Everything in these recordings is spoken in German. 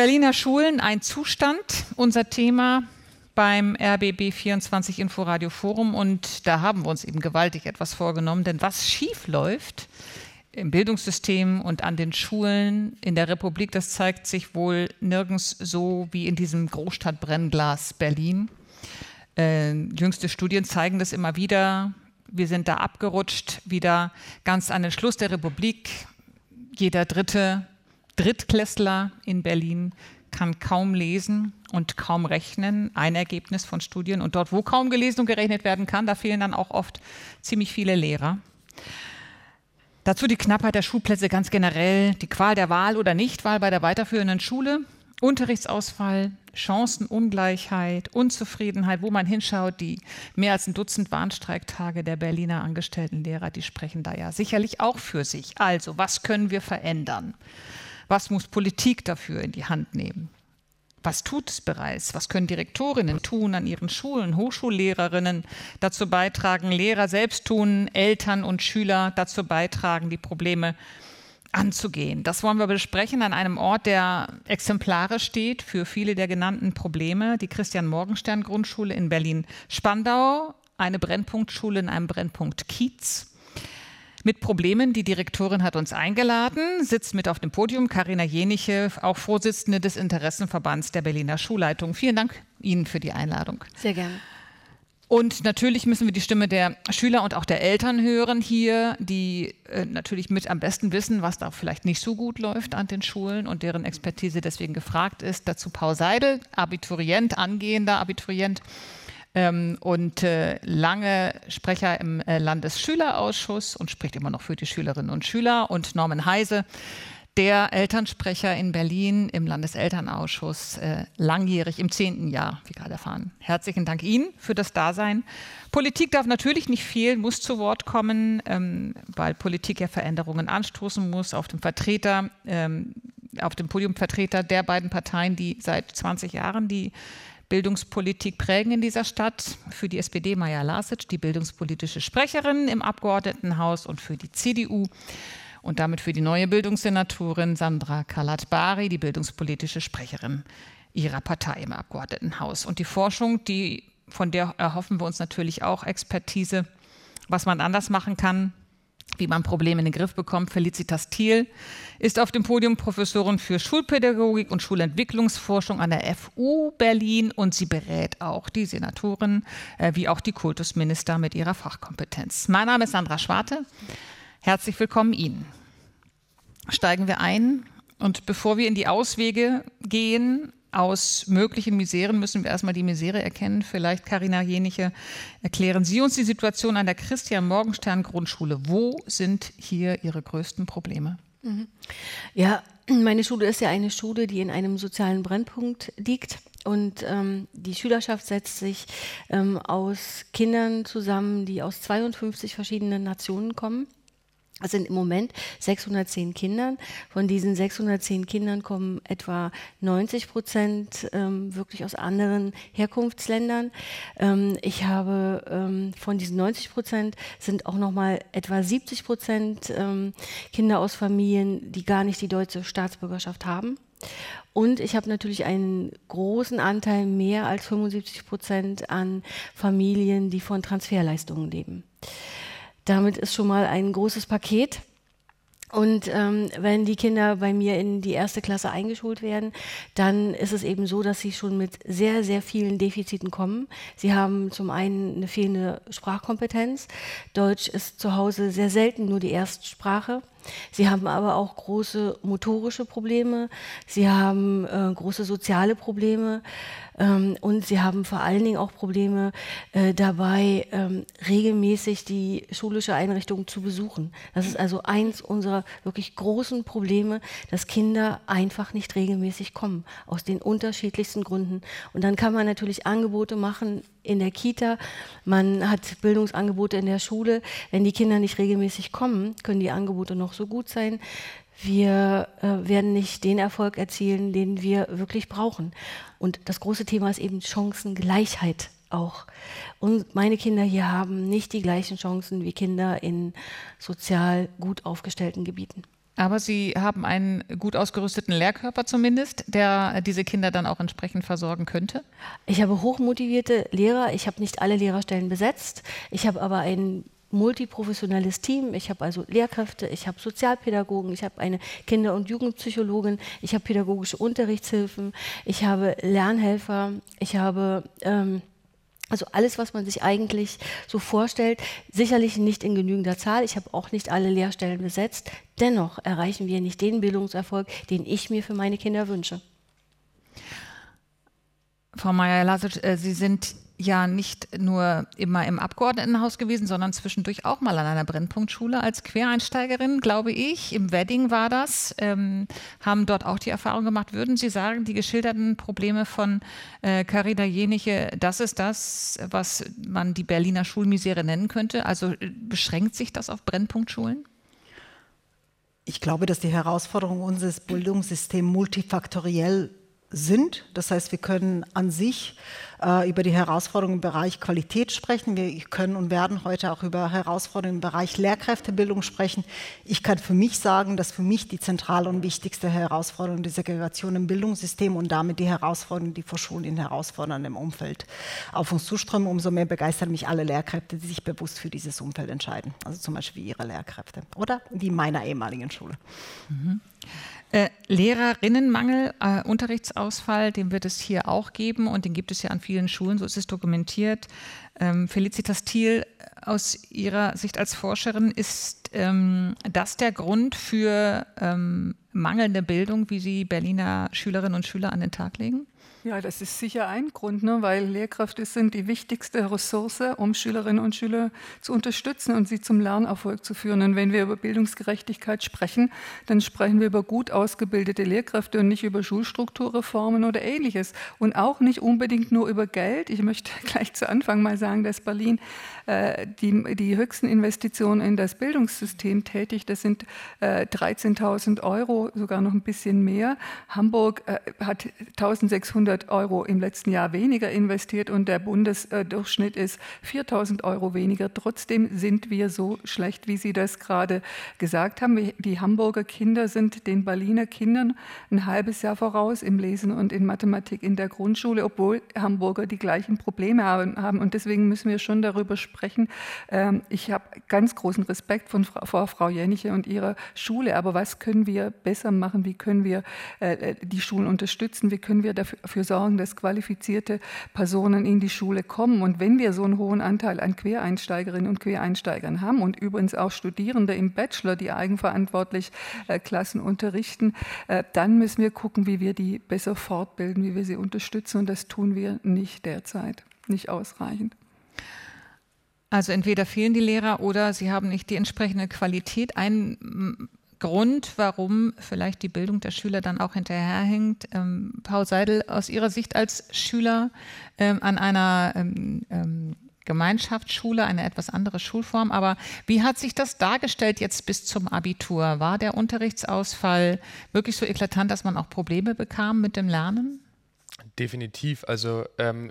Berliner Schulen, ein Zustand, unser Thema beim RBB 24 Inforadio Forum und da haben wir uns eben gewaltig etwas vorgenommen, denn was schief läuft im Bildungssystem und an den Schulen in der Republik, das zeigt sich wohl nirgends so wie in diesem Großstadtbrennglas Berlin. Äh, jüngste Studien zeigen das immer wieder. Wir sind da abgerutscht, wieder ganz an den Schluss der Republik. Jeder dritte Drittklässler in Berlin kann kaum lesen und kaum rechnen. Ein Ergebnis von Studien. Und dort, wo kaum gelesen und gerechnet werden kann, da fehlen dann auch oft ziemlich viele Lehrer. Dazu die Knappheit der Schulplätze ganz generell, die Qual der Wahl oder Nichtwahl bei der weiterführenden Schule, Unterrichtsausfall, Chancenungleichheit, Unzufriedenheit, wo man hinschaut, die mehr als ein Dutzend Warnstreiktage der Berliner Angestelltenlehrer, die sprechen da ja sicherlich auch für sich. Also, was können wir verändern? Was muss Politik dafür in die Hand nehmen? Was tut es bereits? Was können Direktorinnen tun an ihren Schulen, Hochschullehrerinnen dazu beitragen, Lehrer selbst tun, Eltern und Schüler dazu beitragen, die Probleme anzugehen? Das wollen wir besprechen an einem Ort, der exemplarisch steht für viele der genannten Probleme, die Christian Morgenstern Grundschule in Berlin-Spandau, eine Brennpunktschule in einem Brennpunkt Kiez mit Problemen. Die Direktorin hat uns eingeladen, sitzt mit auf dem Podium. Karina Jeniche, auch Vorsitzende des Interessenverbands der Berliner Schulleitung. Vielen Dank Ihnen für die Einladung. Sehr gerne. Und natürlich müssen wir die Stimme der Schüler und auch der Eltern hören hier, die äh, natürlich mit am besten wissen, was da vielleicht nicht so gut läuft an den Schulen und deren Expertise deswegen gefragt ist. Dazu Paul Seidel, Abiturient, angehender Abiturient ähm, und äh, lange Sprecher im äh, Landesschülerausschuss und spricht immer noch für die Schülerinnen und Schüler und Norman Heise, der Elternsprecher in Berlin im Landeselternausschuss, äh, langjährig im zehnten Jahr, wie gerade erfahren. Herzlichen Dank Ihnen für das Dasein. Politik darf natürlich nicht fehlen, muss zu Wort kommen, ähm, weil Politik ja Veränderungen anstoßen muss auf dem Vertreter, ähm, auf dem Podium Vertreter der beiden Parteien, die seit 20 Jahren die Bildungspolitik prägen in dieser Stadt. Für die SPD Maja Lasic, die bildungspolitische Sprecherin im Abgeordnetenhaus und für die CDU und damit für die neue Bildungssenatorin Sandra Kalat-Bari, die bildungspolitische Sprecherin ihrer Partei im Abgeordnetenhaus. Und die Forschung, die, von der erhoffen wir uns natürlich auch Expertise, was man anders machen kann, wie man Probleme in den Griff bekommt. Felicitas Thiel ist auf dem Podium Professorin für Schulpädagogik und Schulentwicklungsforschung an der FU Berlin und sie berät auch die Senatorin äh, wie auch die Kultusminister mit ihrer Fachkompetenz. Mein Name ist Sandra Schwarte. Herzlich willkommen Ihnen. Steigen wir ein und bevor wir in die Auswege gehen, aus möglichen Miseren müssen wir erstmal die Misere erkennen. Vielleicht, Karina Jeniche, erklären Sie uns die Situation an der Christian Morgenstern Grundschule. Wo sind hier Ihre größten Probleme? Mhm. Ja, meine Schule ist ja eine Schule, die in einem sozialen Brennpunkt liegt. Und ähm, die Schülerschaft setzt sich ähm, aus Kindern zusammen, die aus 52 verschiedenen Nationen kommen. Es sind im Moment 610 Kinder. Von diesen 610 Kindern kommen etwa 90 Prozent ähm, wirklich aus anderen Herkunftsländern. Ähm, ich habe ähm, von diesen 90 Prozent sind auch noch mal etwa 70 Prozent ähm, Kinder aus Familien, die gar nicht die deutsche Staatsbürgerschaft haben. Und ich habe natürlich einen großen Anteil, mehr als 75 Prozent an Familien, die von Transferleistungen leben. Damit ist schon mal ein großes Paket. Und ähm, wenn die Kinder bei mir in die erste Klasse eingeschult werden, dann ist es eben so, dass sie schon mit sehr, sehr vielen Defiziten kommen. Sie haben zum einen eine fehlende Sprachkompetenz. Deutsch ist zu Hause sehr selten nur die Erstsprache. Sie haben aber auch große motorische Probleme. Sie haben äh, große soziale Probleme. Ähm, und sie haben vor allen Dingen auch Probleme äh, dabei, ähm, regelmäßig die schulische Einrichtung zu besuchen. Das ist also eins unserer wirklich großen Probleme, dass Kinder einfach nicht regelmäßig kommen, aus den unterschiedlichsten Gründen. Und dann kann man natürlich Angebote machen in der Kita, man hat Bildungsangebote in der Schule. Wenn die Kinder nicht regelmäßig kommen, können die Angebote noch so gut sein. Wir äh, werden nicht den Erfolg erzielen, den wir wirklich brauchen. Und das große Thema ist eben Chancengleichheit auch. Und meine Kinder hier haben nicht die gleichen Chancen wie Kinder in sozial gut aufgestellten Gebieten. Aber Sie haben einen gut ausgerüsteten Lehrkörper zumindest, der diese Kinder dann auch entsprechend versorgen könnte? Ich habe hochmotivierte Lehrer. Ich habe nicht alle Lehrerstellen besetzt. Ich habe aber ein multiprofessionelles Team. Ich habe also Lehrkräfte, ich habe Sozialpädagogen, ich habe eine Kinder- und Jugendpsychologin, ich habe pädagogische Unterrichtshilfen, ich habe Lernhelfer, ich habe ähm, also alles, was man sich eigentlich so vorstellt, sicherlich nicht in genügender Zahl. Ich habe auch nicht alle Lehrstellen besetzt. Dennoch erreichen wir nicht den Bildungserfolg, den ich mir für meine Kinder wünsche. Frau Meyer-Lasic, äh, Sie sind ja nicht nur immer im Abgeordnetenhaus gewesen, sondern zwischendurch auch mal an einer Brennpunktschule als Quereinsteigerin, glaube ich. Im Wedding war das, ähm, haben dort auch die Erfahrung gemacht. Würden Sie sagen, die geschilderten Probleme von äh, Carina Jeniche, das ist das, was man die Berliner Schulmisere nennen könnte? Also äh, beschränkt sich das auf Brennpunktschulen? Ich glaube, dass die Herausforderung unseres Bildungssystems multifaktoriell sind. Das heißt, wir können an sich äh, über die Herausforderungen im Bereich Qualität sprechen. Wir können und werden heute auch über Herausforderungen im Bereich Lehrkräftebildung sprechen. Ich kann für mich sagen, dass für mich die zentrale und wichtigste Herausforderung die Segregation im Bildungssystem und damit die Herausforderungen, die vor Schulen in herausforderndem Umfeld auf uns zuströmen. Umso mehr begeistern mich alle Lehrkräfte, die sich bewusst für dieses Umfeld entscheiden. Also zum Beispiel Ihre Lehrkräfte oder die meiner ehemaligen Schule. Mhm. Äh, Lehrerinnenmangel, äh, Unterrichtsausfall, den wird es hier auch geben und den gibt es ja an vielen Schulen, so ist es dokumentiert. Ähm, Felicitas Thiel, aus Ihrer Sicht als Forscherin, ist ähm, das der Grund für ähm, mangelnde Bildung, wie Sie Berliner Schülerinnen und Schüler an den Tag legen? Ja, das ist sicher ein Grund, ne? weil Lehrkräfte sind die wichtigste Ressource, um Schülerinnen und Schüler zu unterstützen und sie zum Lernerfolg zu führen. Und wenn wir über Bildungsgerechtigkeit sprechen, dann sprechen wir über gut ausgebildete Lehrkräfte und nicht über Schulstrukturreformen oder ähnliches. Und auch nicht unbedingt nur über Geld. Ich möchte gleich zu Anfang mal sagen, dass Berlin die, die höchsten Investitionen in das Bildungssystem tätigt. Das sind äh, 13.000 Euro, sogar noch ein bisschen mehr. Hamburg äh, hat 1.600 Euro im letzten Jahr weniger investiert und der Bundesdurchschnitt ist 4.000 Euro weniger. Trotzdem sind wir so schlecht, wie Sie das gerade gesagt haben. Die Hamburger Kinder sind den Berliner Kindern ein halbes Jahr voraus im Lesen und in Mathematik in der Grundschule, obwohl Hamburger die gleichen Probleme haben. Und deswegen müssen wir schon darüber sprechen, sprechen. Ähm, ich habe ganz großen Respekt von vor Frau Jeniche und ihrer Schule, aber was können wir besser machen? Wie können wir äh, äh, die Schulen unterstützen? Wie können wir dafür sorgen, dass qualifizierte Personen in die Schule kommen? Und wenn wir so einen hohen Anteil an Quereinsteigerinnen und Quereinsteigern haben und übrigens auch Studierende im Bachelor, die eigenverantwortlich äh, Klassen unterrichten, dann müssen wir gucken, wie wir die besser fortbilden, wie wir sie unterstützen. Und das tun wir nicht derzeit, nicht ausreichend. Also entweder fehlen die Lehrer oder sie haben nicht die entsprechende Qualität. Ein Grund, warum vielleicht die Bildung der Schüler dann auch hinterherhängt. Ähm, Paul Seidel, aus Ihrer Sicht als Schüler ähm, an einer ähm, ähm, Gemeinschaftsschule, eine etwas andere Schulform. Aber wie hat sich das dargestellt jetzt bis zum Abitur? War der Unterrichtsausfall wirklich so eklatant, dass man auch Probleme bekam mit dem Lernen? Definitiv. Also ähm,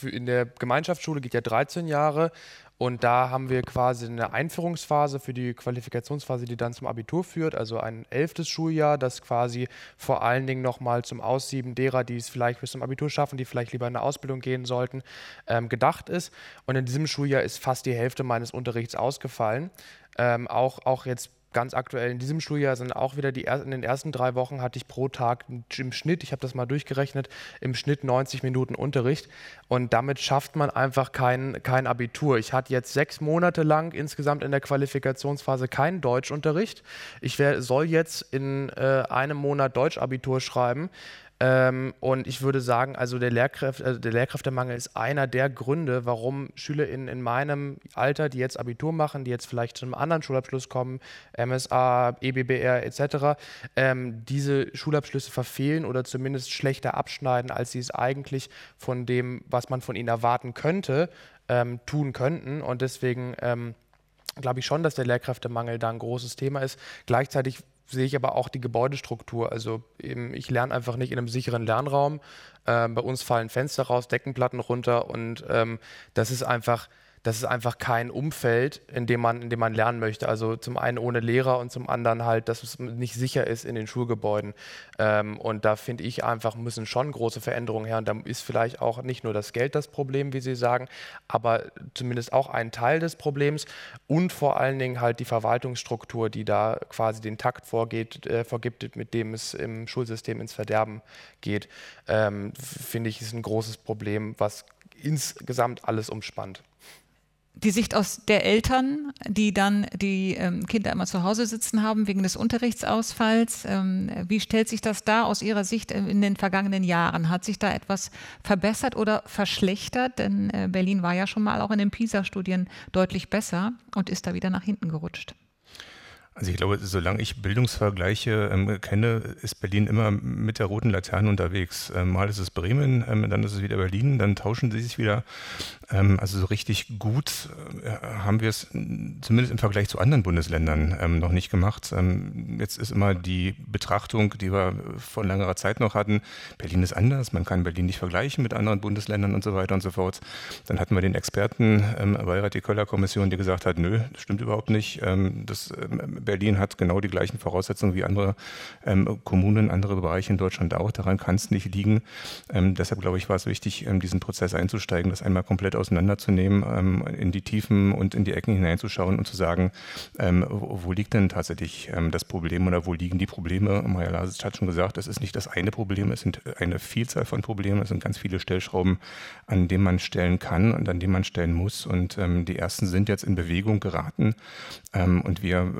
in der Gemeinschaftsschule geht ja 13 Jahre und da haben wir quasi eine Einführungsphase für die Qualifikationsphase, die dann zum Abitur führt, also ein elftes Schuljahr, das quasi vor allen Dingen nochmal zum Aussieben derer, die es vielleicht bis zum Abitur schaffen, die vielleicht lieber in eine Ausbildung gehen sollten, ähm, gedacht ist. Und in diesem Schuljahr ist fast die Hälfte meines Unterrichts ausgefallen. Ähm, auch, auch jetzt ganz aktuell in diesem Schuljahr sind auch wieder die in den ersten drei Wochen hatte ich pro Tag im Schnitt, ich habe das mal durchgerechnet, im Schnitt 90 Minuten Unterricht und damit schafft man einfach kein, kein Abitur. Ich hatte jetzt sechs Monate lang insgesamt in der Qualifikationsphase keinen Deutschunterricht. Ich soll jetzt in äh, einem Monat Deutschabitur schreiben. Ähm, und ich würde sagen, also der, Lehrkräfte, also der Lehrkräftemangel ist einer der Gründe, warum SchülerInnen in meinem Alter, die jetzt Abitur machen, die jetzt vielleicht zu einem anderen Schulabschluss kommen, MSA, EBBR etc., ähm, diese Schulabschlüsse verfehlen oder zumindest schlechter abschneiden, als sie es eigentlich von dem, was man von ihnen erwarten könnte, ähm, tun könnten. Und deswegen ähm, glaube ich schon, dass der Lehrkräftemangel da ein großes Thema ist. Gleichzeitig sehe ich aber auch die Gebäudestruktur. Also eben, ich lerne einfach nicht in einem sicheren Lernraum. Ähm, bei uns fallen Fenster raus, Deckenplatten runter und ähm, das ist einfach, das ist einfach kein Umfeld, in dem man, in dem man lernen möchte. Also zum einen ohne Lehrer und zum anderen halt, dass es nicht sicher ist in den Schulgebäuden. Ähm, und da finde ich einfach, müssen schon große Veränderungen her. Und da ist vielleicht auch nicht nur das Geld das Problem, wie Sie sagen, aber zumindest auch ein Teil des Problems und vor allen Dingen halt die Verwaltungsstruktur, die da quasi den Takt vorgeht, äh, vorgibt, mit dem es im Schulsystem ins Verderben geht, ähm, finde ich, ist ein großes Problem, was insgesamt alles umspannt die Sicht aus der Eltern, die dann die ähm, Kinder immer zu Hause sitzen haben wegen des Unterrichtsausfalls. Ähm, wie stellt sich das da aus Ihrer Sicht äh, in den vergangenen Jahren? Hat sich da etwas verbessert oder verschlechtert? Denn äh, Berlin war ja schon mal auch in den PISA-Studien deutlich besser und ist da wieder nach hinten gerutscht. Also ich glaube, solange ich Bildungsvergleiche ähm, kenne, ist Berlin immer mit der roten Laterne unterwegs. Ähm, mal ist es Bremen, ähm, dann ist es wieder Berlin, dann tauschen sie sich wieder. Ähm, also so richtig gut äh, haben wir es zumindest im Vergleich zu anderen Bundesländern ähm, noch nicht gemacht. Ähm, jetzt ist immer die Betrachtung, die wir vor längerer Zeit noch hatten, Berlin ist anders, man kann Berlin nicht vergleichen mit anderen Bundesländern und so weiter und so fort. Dann hatten wir den Experten ähm, bei die Köller Kommission, die gesagt hat, nö, das stimmt überhaupt nicht. das Berlin hat genau die gleichen Voraussetzungen wie andere Kommunen, andere Bereiche in Deutschland auch. Daran kann es nicht liegen. Deshalb glaube ich, war es wichtig, diesen Prozess einzusteigen, das einmal komplett auseinanderzunehmen, ähm, in die Tiefen und in die Ecken hineinzuschauen und zu sagen, ähm, wo, liegt denn tatsächlich ähm, das Problem oder wo liegen die Probleme? Maja Lasic hat schon gesagt, es ist nicht das eine Problem, es sind eine Vielzahl von Problemen, es sind ganz viele Stellschrauben, an denen man stellen kann und an denen man stellen muss. Und die ersten sind jetzt in Bewegung geraten. und wir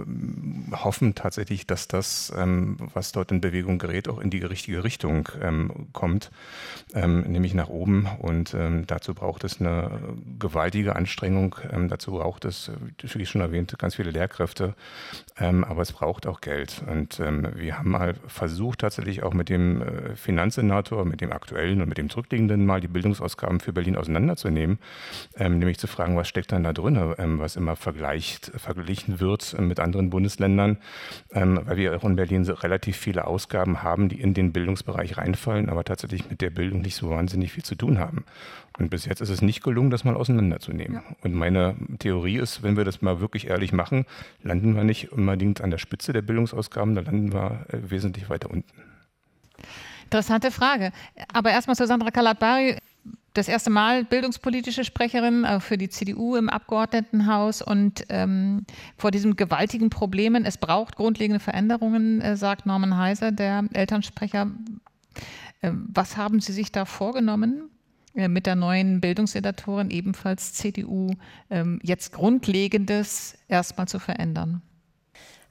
hoffen tatsächlich, dass das, ähm, was dort in Bewegung gerät, auch in die richtige Richtung ähm, kommt, ähm, nämlich nach oben. Und ähm, dazu braucht es eine gewaltige Anstrengung. Ähm, dazu braucht es, wie ich schon erwähnte, ganz viele Lehrkräfte. Ähm, aber es braucht auch Geld. Und wir haben mal versucht, tatsächlich auch mit dem äh, Finanzsenator, mit dem aktuellen und mit dem zurückliegenden mal die Bildungsausgaben für Berlin auseinanderzunehmen, nämlich zu fragen, was steckt dann da drin, was immer vergleicht, verglichen wird mit anderen Bundesländern ähm, weil wir auch in Berlin relativ viele Ausgaben haben, die in den Bildungsbereich reinfallen, aber tatsächlich mit der Bildung nicht so wahnsinnig viel zu tun haben. Und bis jetzt ist es nicht gelungen, das mal auseinanderzunehmen. Ja. Und meine Theorie ist, wenn wir das mal wirklich ehrlich machen, landen wir nicht unbedingt an der Spitze der Bildungsausgaben, da landen wir äh, wesentlich weiter unten. Interessante Frage. Aber erstmal zu Sandra Kalatbari das erste Mal bildungspolitische Sprecherin äh, für die CDU im Abgeordnetenhaus und ähm, vor diesen gewaltigen Problemen, es braucht grundlegende Veränderungen, äh, sagt Norman Heiser, der Elternsprecher. Äh, was haben Sie sich da vorgenommen? Äh, mit der neuen Bildungssenatorin, ebenfalls CDU, ähm, jetzt Grundlegendes erstmal zu verändern?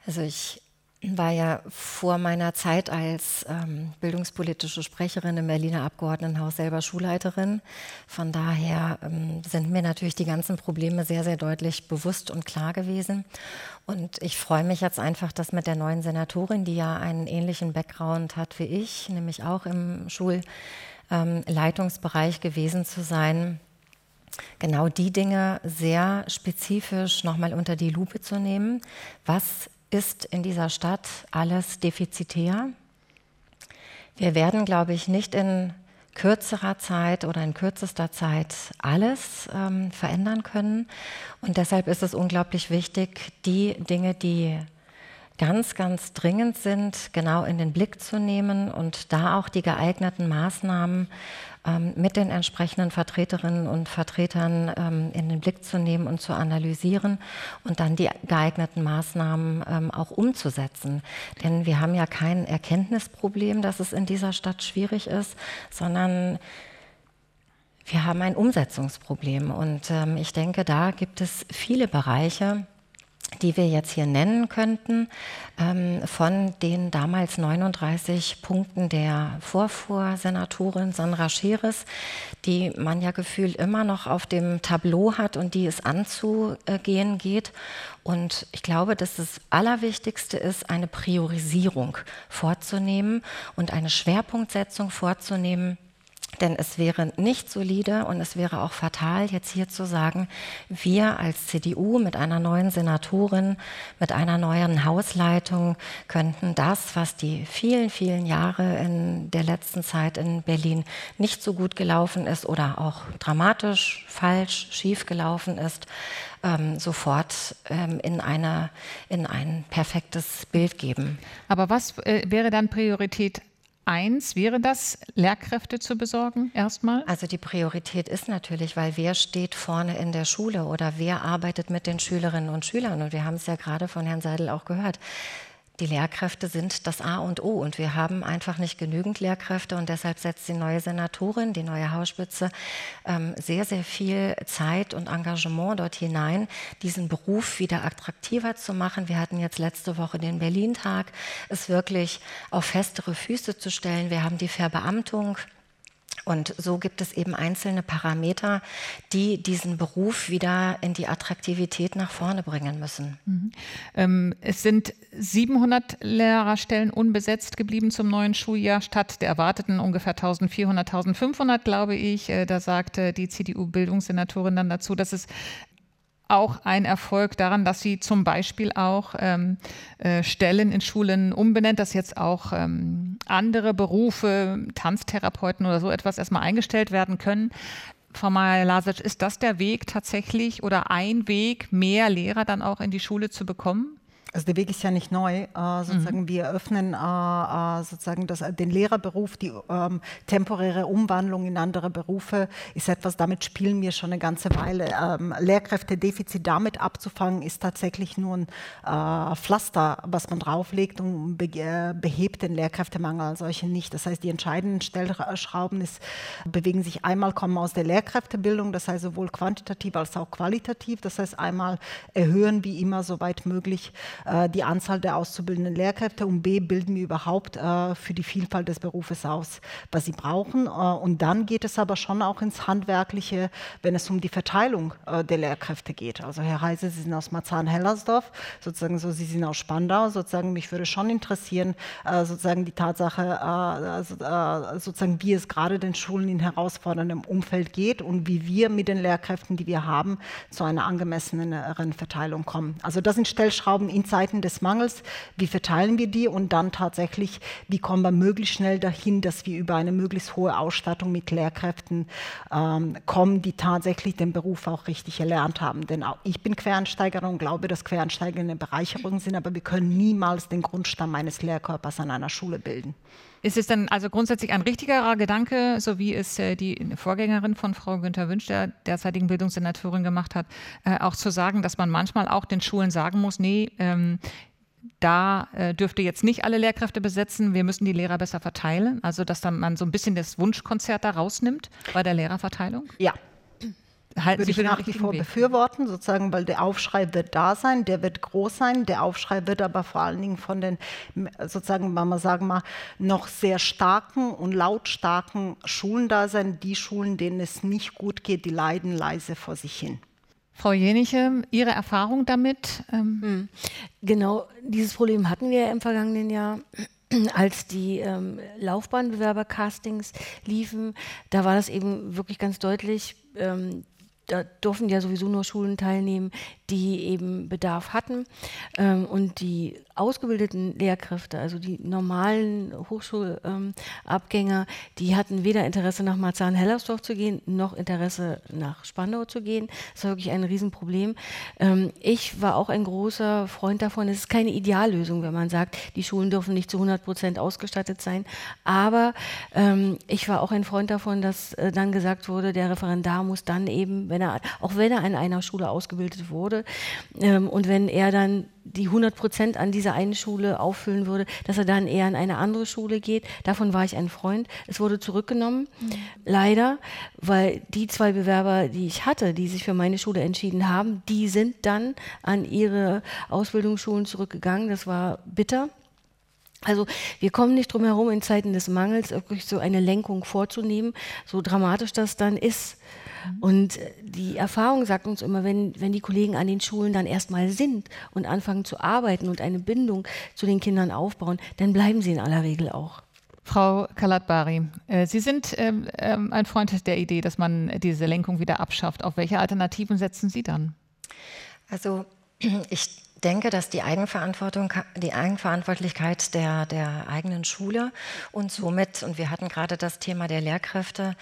Also ich war ja vor meiner Zeit als ähm, bildungspolitische Sprecherin im Berliner Abgeordnetenhaus selber Schulleiterin. Von daher ähm, sind mir natürlich die ganzen Probleme sehr, sehr deutlich bewusst und klar gewesen. Und ich freue mich jetzt einfach, dass mit der neuen Senatorin, die ja einen ähnlichen Background hat wie ich, nämlich auch im Schulleitungsbereich ähm, gewesen zu sein, genau die Dinge sehr spezifisch nochmal unter die Lupe zu nehmen. Was ist in dieser Stadt alles defizitär. Wir werden, glaube ich, nicht in kürzerer Zeit oder in kürzester Zeit alles ähm, verändern können. Und deshalb ist es unglaublich wichtig, die Dinge, die ganz, ganz dringend sind, genau in den Blick zu nehmen und da auch die geeigneten Maßnahmen ähm, mit den entsprechenden Vertreterinnen und Vertretern ähm, in den Blick zu nehmen und zu analysieren und dann die geeigneten Maßnahmen ähm, auch umzusetzen. Denn wir haben ja kein Erkenntnisproblem, dass es in dieser Stadt schwierig ist, sondern wir haben ein Umsetzungsproblem. Und ähm, ich denke, da gibt es viele Bereiche, die wir jetzt hier nennen könnten, ähm, von den damals 39 Punkten der Vorvorsenatorin Sandra Scheres, die man ja gefühlt immer noch auf dem Tableau hat und die es anzugehen geht. Und ich glaube, dass das Allerwichtigste ist, eine Priorisierung vorzunehmen und eine Schwerpunktsetzung vorzunehmen Denn es wäre nicht solide und es wäre auch fatal, jetzt hier zu sagen, wir als CDU mit einer neuen Senatorin, mit einer neuen Hausleitung könnten das, was die vielen, vielen Jahre in der letzten Zeit in Berlin nicht so gut gelaufen ist oder auch dramatisch, falsch, schief gelaufen ist, ähm, sofort ähm, in, eine, in ein perfektes Bild geben. Aber was äh, wäre dann Priorität eins wäre das, Lehrkräfte zu besorgen erstmal? Also die Priorität ist natürlich, weil wer steht vorne in der Schule oder wer arbeitet mit den Schülerinnen und Schülern? Und wir haben es ja gerade von Herrn Seidel auch gehört die Lehrkräfte sind das A und O und wir haben einfach nicht genügend Lehrkräfte und deshalb setzt die neue Senatorin, die neue Hausspitze ähm, sehr, sehr viel Zeit und Engagement dort hinein, diesen Beruf wieder attraktiver zu machen. Wir hatten jetzt letzte Woche den Berlin-Tag, es wirklich auf festere Füße zu stellen. Wir haben die Verbeamtung und so gibt es eben einzelne Parameter, die diesen Beruf wieder in die Attraktivität nach vorne bringen müssen. Mhm. Ähm, es sind 700 Lehrerstellen unbesetzt geblieben zum neuen Schuljahr statt der erwarteten ungefähr 1400, 1500, glaube ich. Äh, da sagte die CDU-Bildungssenatorin dann dazu, dass es auch ein Erfolg daran, dass sie zum Beispiel auch ähm, äh, Stellen in Schulen umbenennt, dass jetzt auch ähm, andere Berufe, Tanztherapeuten oder so etwas erstmal eingestellt werden können. Frau Meyer-Lasic, ist das der Weg tatsächlich oder ein Weg, mehr Lehrer dann auch in die Schule zu bekommen? Also der Weg ist ja nicht neu. Äh, sozusagen mhm. wir eröffnen äh, äh, sozusagen das, den Lehrerberuf, die ähm, temporäre Umwandlung in andere Berufe ist etwas, damit spielen wir schon eine ganze Weile. Ähm, Lehrkräftedefizit damit abzufangen, ist tatsächlich nur ein äh, Pflaster, was man drauflegt und be äh, behebt den Lehrkräftemangel als solche nicht. Das heißt, die entscheidenden Stellschrauben ist, bewegen sich einmal, kommen aus der Lehrkräftebildung, das heißt sowohl quantitativ als auch qualitativ. Das heißt, einmal erhöhen wie immer soweit möglich die Anzahl der auszubildenden Lehrkräfte und B, bilden wir überhaupt äh, für die Vielfalt des Berufes aus, was sie brauchen. Äh, und dann geht es aber schon auch ins Handwerkliche, wenn es um die Verteilung der Lehrkräfte geht. Also Herr Heise, Sie sind aus Marzahn-Hellersdorf, sozusagen so, Sie sind aus Spandau, sozusagen mich würde schon interessieren, sozusagen die Tatsache, also, sozusagen wie es gerade den Schulen in herausforderndem Umfeld geht und wie wir mit den Lehrkräften, die wir haben, zu einer angemesseneren Verteilung kommen. Also das sind Stellschrauben in Zeiten des Mangels, wie verteilen wir die und dann tatsächlich, wie kommen wir möglichst schnell dahin, dass wir über eine möglichst hohe Ausstattung mit Lehrkräften ähm, kommen, die tatsächlich den Beruf auch richtig erlernt haben. Denn auch ich bin Quereinsteigerin und glaube, dass Quereinsteiger eine Bereicherung sind, aber wir können niemals den Grundstamm eines Lehrkörpers an einer Schule bilden. Ist es dann also grundsätzlich ein richtigerer Gedanke, so wie es äh, die Vorgängerin von Frau Günther Wünsch, der derzeitigen Bildungssenatorin, gemacht hat, äh, auch zu sagen, dass man manchmal auch den Schulen sagen muss, nee, ähm, da äh, dürfte jetzt nicht alle Lehrkräfte besetzen, wir müssen die Lehrer besser verteilen. Also dass dann man so ein bisschen das Wunschkonzert da rausnimmt bei der Lehrerverteilung? Ja, halten würde Sie ich nach wie vor Weg. befürworten, sozusagen, weil der Aufschrei wird da sein, der wird groß sein. Der Aufschrei wird aber vor allen Dingen von den, sozusagen, wenn man sagen mal, noch sehr starken und lautstarken Schulen da sein. Die Schulen, denen es nicht gut geht, die leiden leise vor sich hin. Frau Jeniche, Ihre Erfahrung damit? Ähm hm. Genau, dieses Problem hatten wir im vergangenen Jahr als die ähm, Laufbahnbewerber-Castings liefen, da war das eben wirklich ganz deutlich, ähm, da durften ja sowieso nur Schulen teilnehmen, die eben Bedarf hatten. Ähm, und die ausgebildeten Lehrkräfte, also die normalen Hochschulabgänger, die hatten weder Interesse nach Marzahn-Hellersdorf zu gehen, noch Interesse nach Spandau zu gehen. Das war wirklich ein Riesenproblem. Ähm, ich war auch ein großer Freund davon. Es ist keine Ideallösung, wenn man sagt, die Schulen dürfen nicht zu 100 Prozent ausgestattet sein. Aber ähm, ich war auch ein Freund davon, dass äh, dann gesagt wurde, der Referendar muss dann eben, wenn er, auch wenn er an einer Schule ausgebildet wurde, ähm, und wenn er dann die 100 Prozent an dieser einen Schule auffüllen würde, dass er dann eher an eine andere Schule geht. Davon war ich ein Freund. Es wurde zurückgenommen, mhm. leider, weil die zwei Bewerber, die ich hatte, die sich für meine Schule entschieden haben, die sind dann an ihre Ausbildungsschulen zurückgegangen. Das war bitter. Also wir kommen nicht drum herum, in Zeiten des Mangels wirklich so eine Lenkung vorzunehmen, so dramatisch das dann ist. Und äh, die Erfahrung sagt uns immer, wenn, wenn die Kollegen an den Schulen dann erstmal sind und anfangen zu arbeiten und eine Bindung zu den Kindern aufbauen, dann bleiben sie in aller Regel auch. Frau Kalatbari, äh, Sie sind ähm, ähm, ein Freund der Idee, dass man diese Lenkung wieder abschafft. Auf welche Alternativen setzen Sie dann? Also ich denke, dass die Eigenverantwortung, die Eigenverantwortlichkeit der, der eigenen Schule und somit, und wir hatten gerade das Thema der Lehrkräfte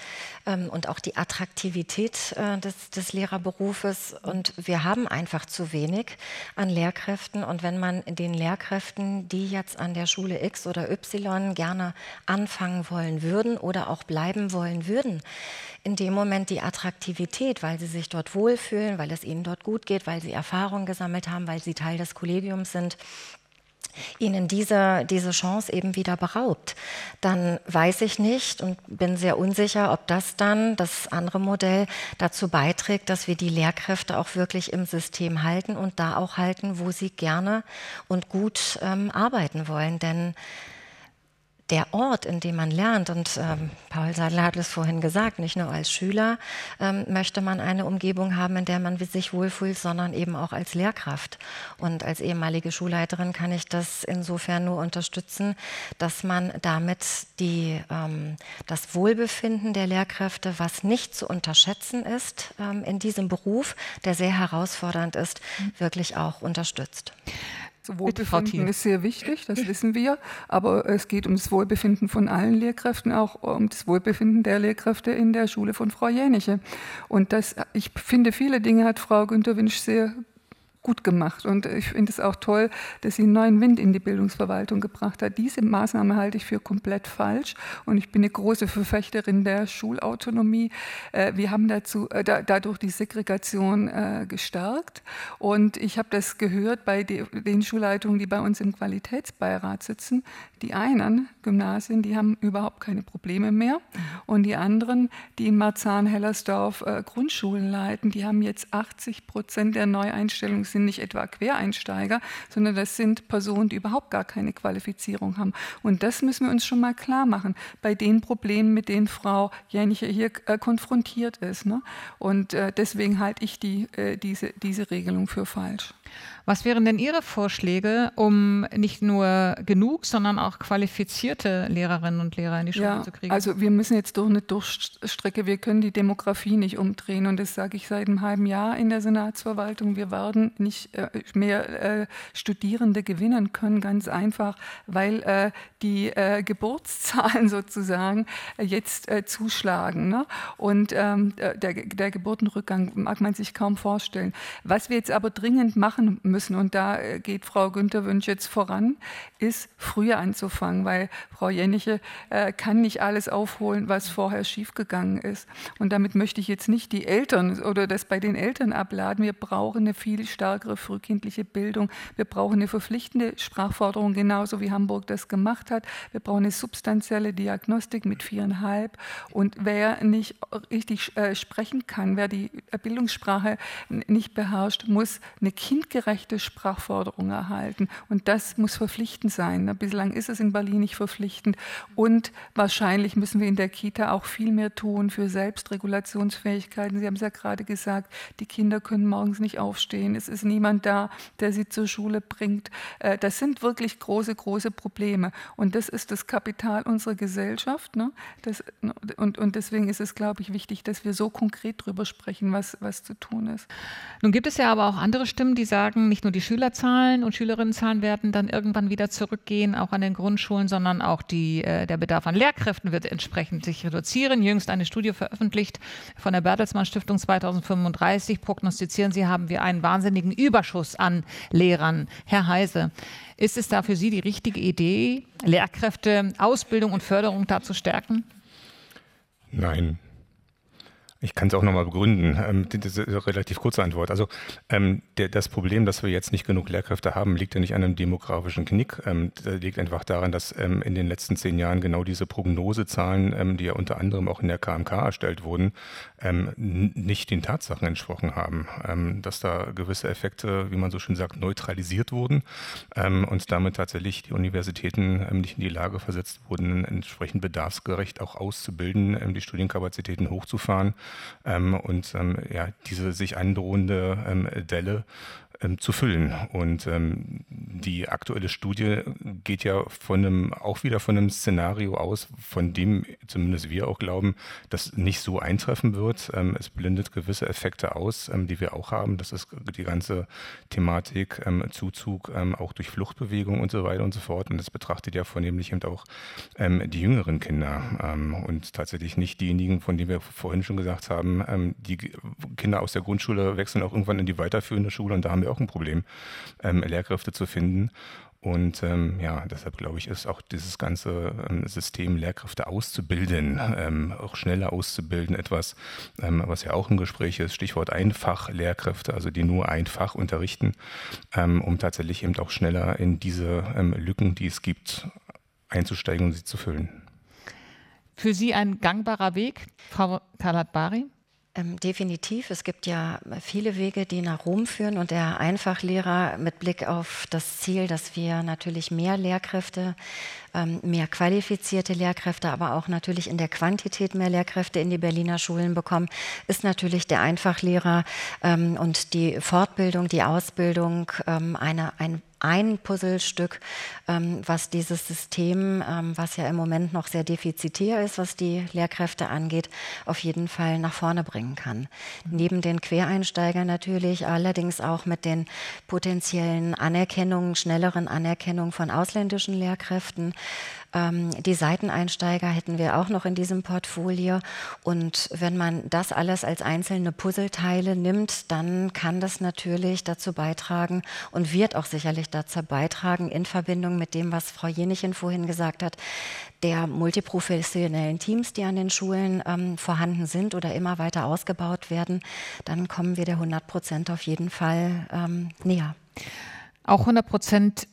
ähm, und auch die Attraktivität äh, des, des Lehrerberufes. Und wir haben einfach zu wenig an Lehrkräften. Und wenn man den Lehrkräften, die jetzt an der Schule X oder Y gerne anfangen wollen würden oder auch bleiben wollen würden, in dem Moment die Attraktivität, weil sie sich dort wohlfühlen, weil es ihnen dort gut geht, weil sie Erfahrungen gesammelt haben, weil sie Teil des Kollegiums sind, ihnen diese, diese Chance eben wieder beraubt, dann weiß ich nicht und bin sehr unsicher, ob das dann, das andere Modell, dazu beiträgt, dass wir die Lehrkräfte auch wirklich im System halten und da auch halten, wo sie gerne und gut ähm, arbeiten wollen. Denn der Ort, in dem man lernt, und ähm, Paul Sadler hat es vorhin gesagt, nicht nur als Schüler ähm, möchte man eine Umgebung haben, in der man sich wohlfühlt, sondern eben auch als Lehrkraft. Und als ehemalige Schulleiterin kann ich das insofern nur unterstützen, dass man damit die, ähm, das Wohlbefinden der Lehrkräfte, was nicht zu unterschätzen ist ähm, in diesem Beruf, der sehr herausfordernd ist, wirklich auch unterstützt. Das Wohlbefinden ist sehr wichtig, das wissen wir, aber es geht um das Wohlbefinden von allen Lehrkräften, auch um das Wohlbefinden der Lehrkräfte in der Schule von Frau Jäniche. Und das, ich finde, viele Dinge hat Frau Günter Winsch sehr gut gemacht. Und ich finde es auch toll, dass sie einen neuen Wind in die Bildungsverwaltung gebracht hat. Diese Maßnahme halte ich für komplett falsch. Und ich bin eine große Verfechterin der Schulautonomie. Äh, wir haben dazu, äh, dadurch die Segregation äh, gestärkt. Und ich habe das gehört bei den Schulleitungen, die bei uns im Qualitätsbeirat sitzen. Die einen Gymnasien, die haben überhaupt keine Probleme mehr. Und die anderen, die in Marzahn-Hellersdorf Grundschulen leiten, die haben jetzt 80 Prozent der Neueinstellungen sind nicht etwa Quereinsteiger, sondern das sind Personen, die überhaupt gar keine Qualifizierung haben. Und das müssen wir uns schon mal klar machen bei den Problemen, mit denen Frau Jäniche hier äh, konfrontiert ist. Ne? Und äh, deswegen halte ich die, äh, diese, diese Regelung für falsch. Was wären denn Ihre Vorschläge, um nicht nur genug, sondern auch qualifizierte Lehrerinnen und Lehrer in die Schule ja, zu kriegen? Also wir müssen jetzt durch eine Durchstrecke, wir können die Demografie nicht umdrehen und das sage ich seit einem halben Jahr in der Senatsverwaltung. Wir werden nicht äh, mehr äh, Studierende gewinnen können, ganz einfach, weil äh, die Geburtszahlen sozusagen jetzt zuschlagen. Ne? Und ähm, der, der Geburtenrückgang mag man sich kaum vorstellen. Was wir jetzt aber dringend machen müssen, und da geht Frau Günther Wünsch jetzt voran, ist früher anzufangen, weil Frau Jenniche äh, kann nicht alles aufholen, was vorher schiefgegangen ist. Und damit möchte ich jetzt nicht die Eltern oder das bei den Eltern abladen. Wir brauchen eine viel stärkere frühkindliche Bildung. Wir brauchen eine verpflichtende Sprachforderung, genauso wie Hamburg das gemacht hat. Wir brauchen eine substanzielle Diagnostik mit viereinhalb. Und wer nicht richtig äh, sprechen kann, wer die Bildungssprache nicht beherrscht, muss eine kindgerechte echte Sprachforderung erhalten. Und das muss verpflichtend sein. Bislang ist es in Berlin nicht verpflichtend. Und wahrscheinlich müssen wir in der Kita auch viel mehr tun für Selbstregulationsfähigkeiten. Sie haben es ja gerade gesagt, die Kinder können morgens nicht aufstehen. Es ist niemand da, der sie zur Schule bringt. Äh, das sind wirklich große, große Probleme. Und das ist das Kapital unserer Gesellschaft. Ne? Das, ne? und, und deswegen ist es, glaube ich, wichtig, dass wir so konkret darüber sprechen, was, was zu tun ist. Nun gibt es ja aber auch andere Stimmen, die sagen, nicht nur die Schülerzahlen und Schülerinnenzahlen werden dann irgendwann wieder zurückgehen, auch an den Grundschulen, sondern auch die, äh, der Bedarf an Lehrkräften wird entsprechend sich reduzieren. Jüngst eine Studie veröffentlicht von der Bertelsmann Stiftung 2035 prognostizieren sie, haben wir einen wahnsinnigen Überschuss an Lehrern. Herr Heise, ist es da für Sie die richtige Idee, Lehrkräfte, Ausbildung und Förderung da zu stärken? Nein, ich kann es auch nochmal begründen. Ähm, das ist eine relativ kurze Antwort. Also ähm, das Problem, dass wir jetzt nicht genug Lehrkräfte haben, liegt ja nicht an einem demografischen Knick. Ähm, das liegt einfach daran, dass in den letzten zehn Jahren genau diese Prognosezahlen, die ja unter anderem auch in der KMK erstellt wurden, nicht den Tatsachen entsprochen haben. Dass da gewisse Effekte, wie man so schön sagt, neutralisiert wurden und damit tatsächlich die Universitäten nicht in die Lage versetzt wurden, entsprechend bedarfsgerecht auch auszubilden, die Studienkapazitäten hochzufahren und ähm, ja, diese sich androhende ähm, Delle ähm, zu füllen. Und ähm, die aktuelle Studie geht ja von einem, auch wieder von einem Szenario aus, von dem zumindest wir auch glauben, dass nicht so eintreffen wird. Ähm, es blendet gewisse Effekte aus, ähm, die wir auch haben. Das ist die ganze Thematik ähm, Zuzug ähm, auch durch Fluchtbewegung und so weiter und so fort. Und das betrachtet ja vornehmlich eben auch die jüngeren Kinder und tatsächlich nicht diejenigen, von denen wir vorhin schon gesagt haben, die Kinder aus der Grundschule wechseln auch irgendwann in die weiterführende Schule und da haben wir auch ein Problem, ähm, Lehrkräfte zu finden. Und ähm, ja, deshalb glaube ich, ist auch dieses ganze ähm, System, Lehrkräfte auszubilden, ähm, auch schneller auszubilden, etwas, ähm, was ja auch ein Gespräch ist, Stichwort Einfach-Lehrkräfte, also die nur einfach unterrichten, ähm, um tatsächlich eben auch schneller in diese ähm, Lücken, die es gibt, einzusteigen und sie zu füllen. Für Sie ein gangbarer Weg, Frau Talat-Bari? Ähm, definitiv. Es gibt ja viele Wege, die nach Rom führen und der Einfachlehrer mit Blick auf das Ziel, dass wir natürlich mehr Lehrkräfte, ähm, mehr qualifizierte Lehrkräfte, aber auch natürlich in der Quantität mehr Lehrkräfte in die Berliner Schulen bekommen, ist natürlich der Einfachlehrer ähm, und die Fortbildung, die Ausbildung ähm, eine, ein ein Puzzlestück, ähm, was dieses System, ähm, was ja im Moment noch sehr defizitär ist, was die Lehrkräfte angeht, auf jeden Fall nach vorne bringen kann. Mhm. Neben den Quereinsteigern natürlich, allerdings auch mit den potenziellen Anerkennungen, schnelleren Anerkennungen von ausländischen Lehrkräften. Ähm, die Seiteneinsteiger hätten wir auch noch in diesem Portfolio. Und wenn man das alles als einzelne Puzzleteile nimmt, dann kann das natürlich dazu beitragen und wird auch sicherlich dazu beitragen, in Verbindung mit dem, was Frau Jenichen vorhin gesagt hat, der multiprofessionellen Teams, die an den Schulen ähm, vorhanden sind oder immer weiter ausgebaut werden, dann kommen wir der 100 Prozent auf jeden Fall ähm, näher. Auch 100 Prozent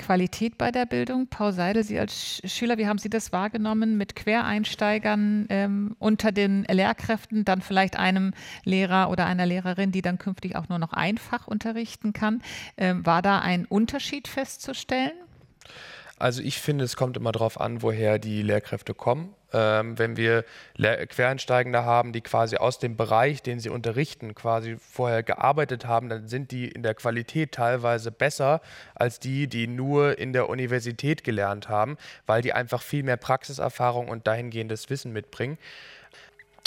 Qualität bei der Bildung? Paul Seidel, Sie als Schüler, wie haben Sie das wahrgenommen mit Quereinsteigern ähm, unter den Lehrkräften, dann vielleicht einem Lehrer oder einer Lehrerin, die dann künftig auch nur noch einfach unterrichten kann? Ähm, war da ein Unterschied festzustellen? Also ich finde, es kommt immer darauf an, woher die Lehrkräfte kommen. Ähm, wenn wir Quereinsteigende haben, die quasi aus dem Bereich, den sie unterrichten, quasi vorher gearbeitet haben, dann sind die in der Qualität teilweise besser als die, die nur in der Universität gelernt haben, weil die einfach viel mehr Praxiserfahrung und dahingehendes Wissen mitbringen.